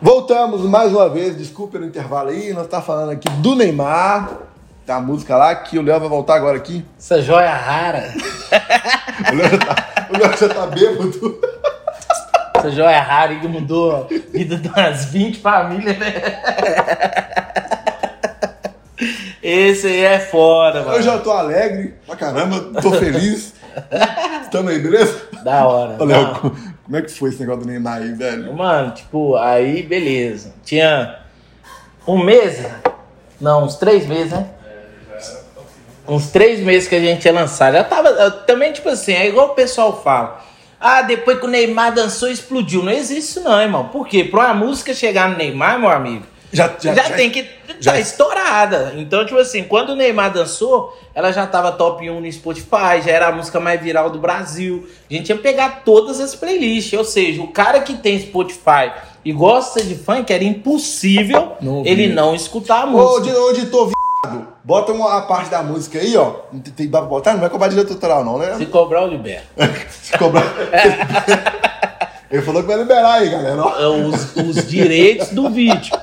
Voltamos mais uma vez, desculpe pelo intervalo aí, nós tá falando aqui do Neymar, tá a música lá, que o Léo vai voltar agora aqui. Essa joia rara. (laughs) O Léo já tá, o Léo já tá bêbado. Essa joia rara aí que mudou a vida de umas 20 famílias, né? Esse aí é foda, mano. Eu já tô alegre pra caramba, tô feliz. Tamo aí, beleza? Da hora. Não. co- como é que foi esse negócio do Neymar aí, velho? Mano, tipo, aí beleza. Tinha um mês, não, uns três meses, né? Uns três meses que a gente ia lançar. Já tava. também, tipo assim, é igual o pessoal fala. Ah, depois que o Neymar dançou, explodiu. Não existe isso, não, irmão. Por quê? Pra uma música chegar no Neymar, meu amigo, Já, já, tem que já- tá estourada. Então, tipo assim, quando o Neymar dançou, ela já tava top 1 no Spotify, já era a música mais viral do Brasil. A gente ia pegar todas as playlists. Ou seja, o cara que tem Spotify e gosta de funk, era impossível Não ele não escutar a Ô, música. ô, editor, bota uma a parte da música aí, ó. Não Tem, pra botar? Não vai cobrar direito autoral, não, né? Se cobrar, eu libero. (laughs) Se cobrar. (laughs) Ele falou que vai liberar aí, galera. ó. É, Os, os direitos do vídeo.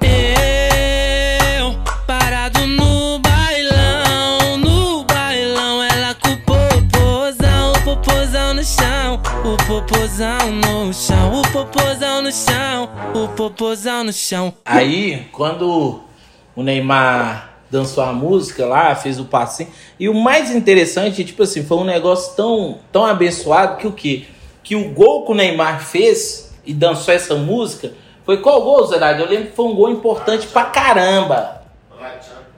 Eu parado no bailão, no bailão ela com o popozão, o popozão no chão, o popozão no chão, o popozão no chão, o popozão no chão. Aí, quando o Neymar dançou a música lá, fez o passinho. E o mais interessante, tipo assim, foi um negócio tão, tão abençoado que o quê? Que o gol que o Neymar fez e dançou essa música foi qual gol, Zerado? Eu lembro que foi um gol importante pra caramba.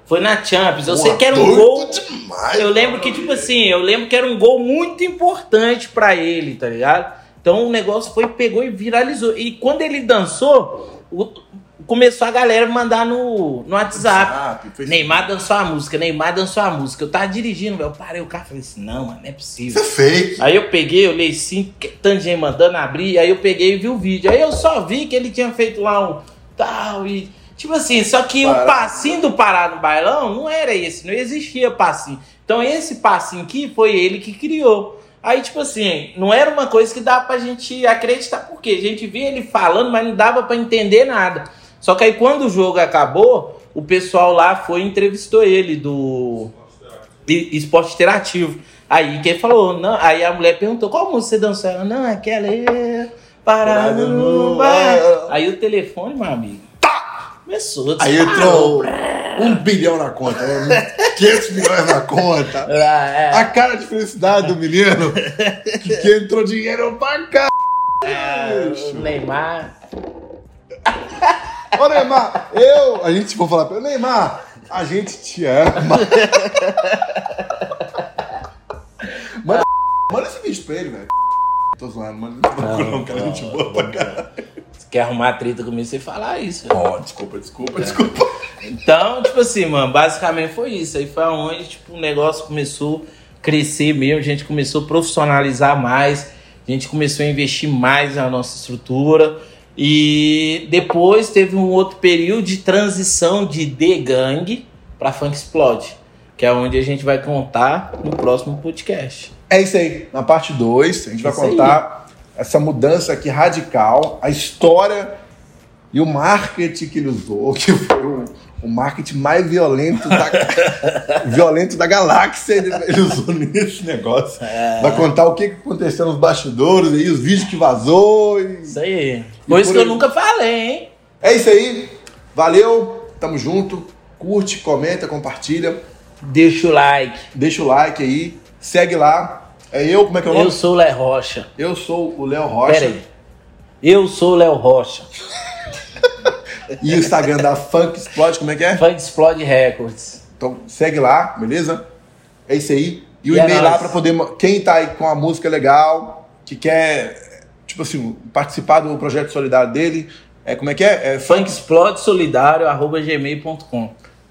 Foi na Champions. Eu sei que era um gol. demais, eu lembro que, tipo assim, eu lembro que era um gol muito importante pra ele, tá ligado? Então o negócio foi, pegou e viralizou. E quando ele dançou, o- começou a galera mandar no, no WhatsApp. WhatsApp. Neymar dançou a música, Neymar dançou a música. Eu tava dirigindo, velho. Eu parei o carro e falei assim: não, mano, não é possível. Isso é fake. Aí eu peguei, eu olhei sim, tanto gente mandando abrir, aí eu peguei e vi o vídeo. Aí eu só vi que ele tinha feito lá um tal e. Tipo assim, só que o passinho do parar no bailão não era esse, não existia passinho. Então esse passinho aqui foi ele que criou. Aí, tipo assim, não era uma coisa que dava pra gente acreditar, porque a gente via ele falando, mas não dava pra entender nada. Só que aí quando o jogo acabou, o pessoal lá foi e entrevistou ele do esporte interativo. Aí quem falou, não, aí a mulher perguntou, qual música você dançou? Ela, não, aquela é parado no bar. Aí o telefone, meu amigo, começou. Aí entrou um bilhão na conta, né? (laughs) 500 milhões na conta. Ah, é. A cara de felicidade do menino, que, que entrou dinheiro pra cá. É, o Neymar. (laughs) Ô Neymar, eu, a gente for falar pra ele, Neymar, a gente te ama. Manda, (laughs) manda esse vídeo pra ele, velho. Tô zoando, mano. Não, não, cara, gente boa pra caralho. Você quer arrumar treta comigo, você falar isso. Ó, desculpa, desculpa, desculpa. Então, tipo assim, mano, basicamente foi isso. Aí foi onde, tipo, o negócio começou a crescer mesmo, a gente começou a profissionalizar mais, a gente começou a investir mais na nossa estrutura. E depois teve um outro período de transição de The Gang pra Funk Explode, que é onde a gente vai contar no próximo podcast. É isso aí. Na parte 2, a gente vai Isso aí. contar essa mudança aqui radical, a história e o marketing que ele usou, (laughs) que foi o, o marketing mais violento da, (laughs) violento da galáxia. Ele, ele usou nesse negócio. É. Vai contar o que aconteceu nos bastidores, aí, os vídeos que vazou. e- Isso aí. Coisa que eu nunca falei, hein? É isso aí. Valeu. Tamo junto. Curte, comenta, compartilha. Deixa o like. Deixa o like aí. Segue lá. É eu, como é que é o nome? Eu sou o Léo Rocha. Eu sou o Léo Rocha. Pera aí. Eu sou o Léo Rocha. E o Instagram da Funk Explode, como é que é? Funk Explode Records. Então segue lá, beleza? É isso aí. E o é e-mail lá nóis. pra poder. Quem tá aí com a música legal, que quer, tipo assim, participar do projeto solidário dele, é, como é que é? é Funk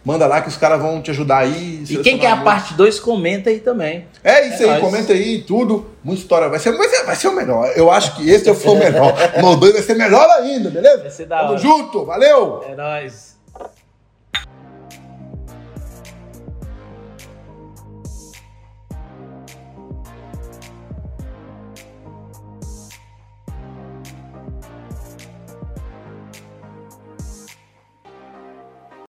Manda lá que os caras vão te ajudar aí. E quem quer a parte 2, comenta aí também. É isso É aí, nóis. comenta aí tudo. Muita história. Vai ser, vai, ser, vai ser o melhor. Eu acho que esse foi o melhor. (laughs) O dois vai ser melhor ainda, beleza? Vai ser da Tamo hora. junto, valeu! É nóis.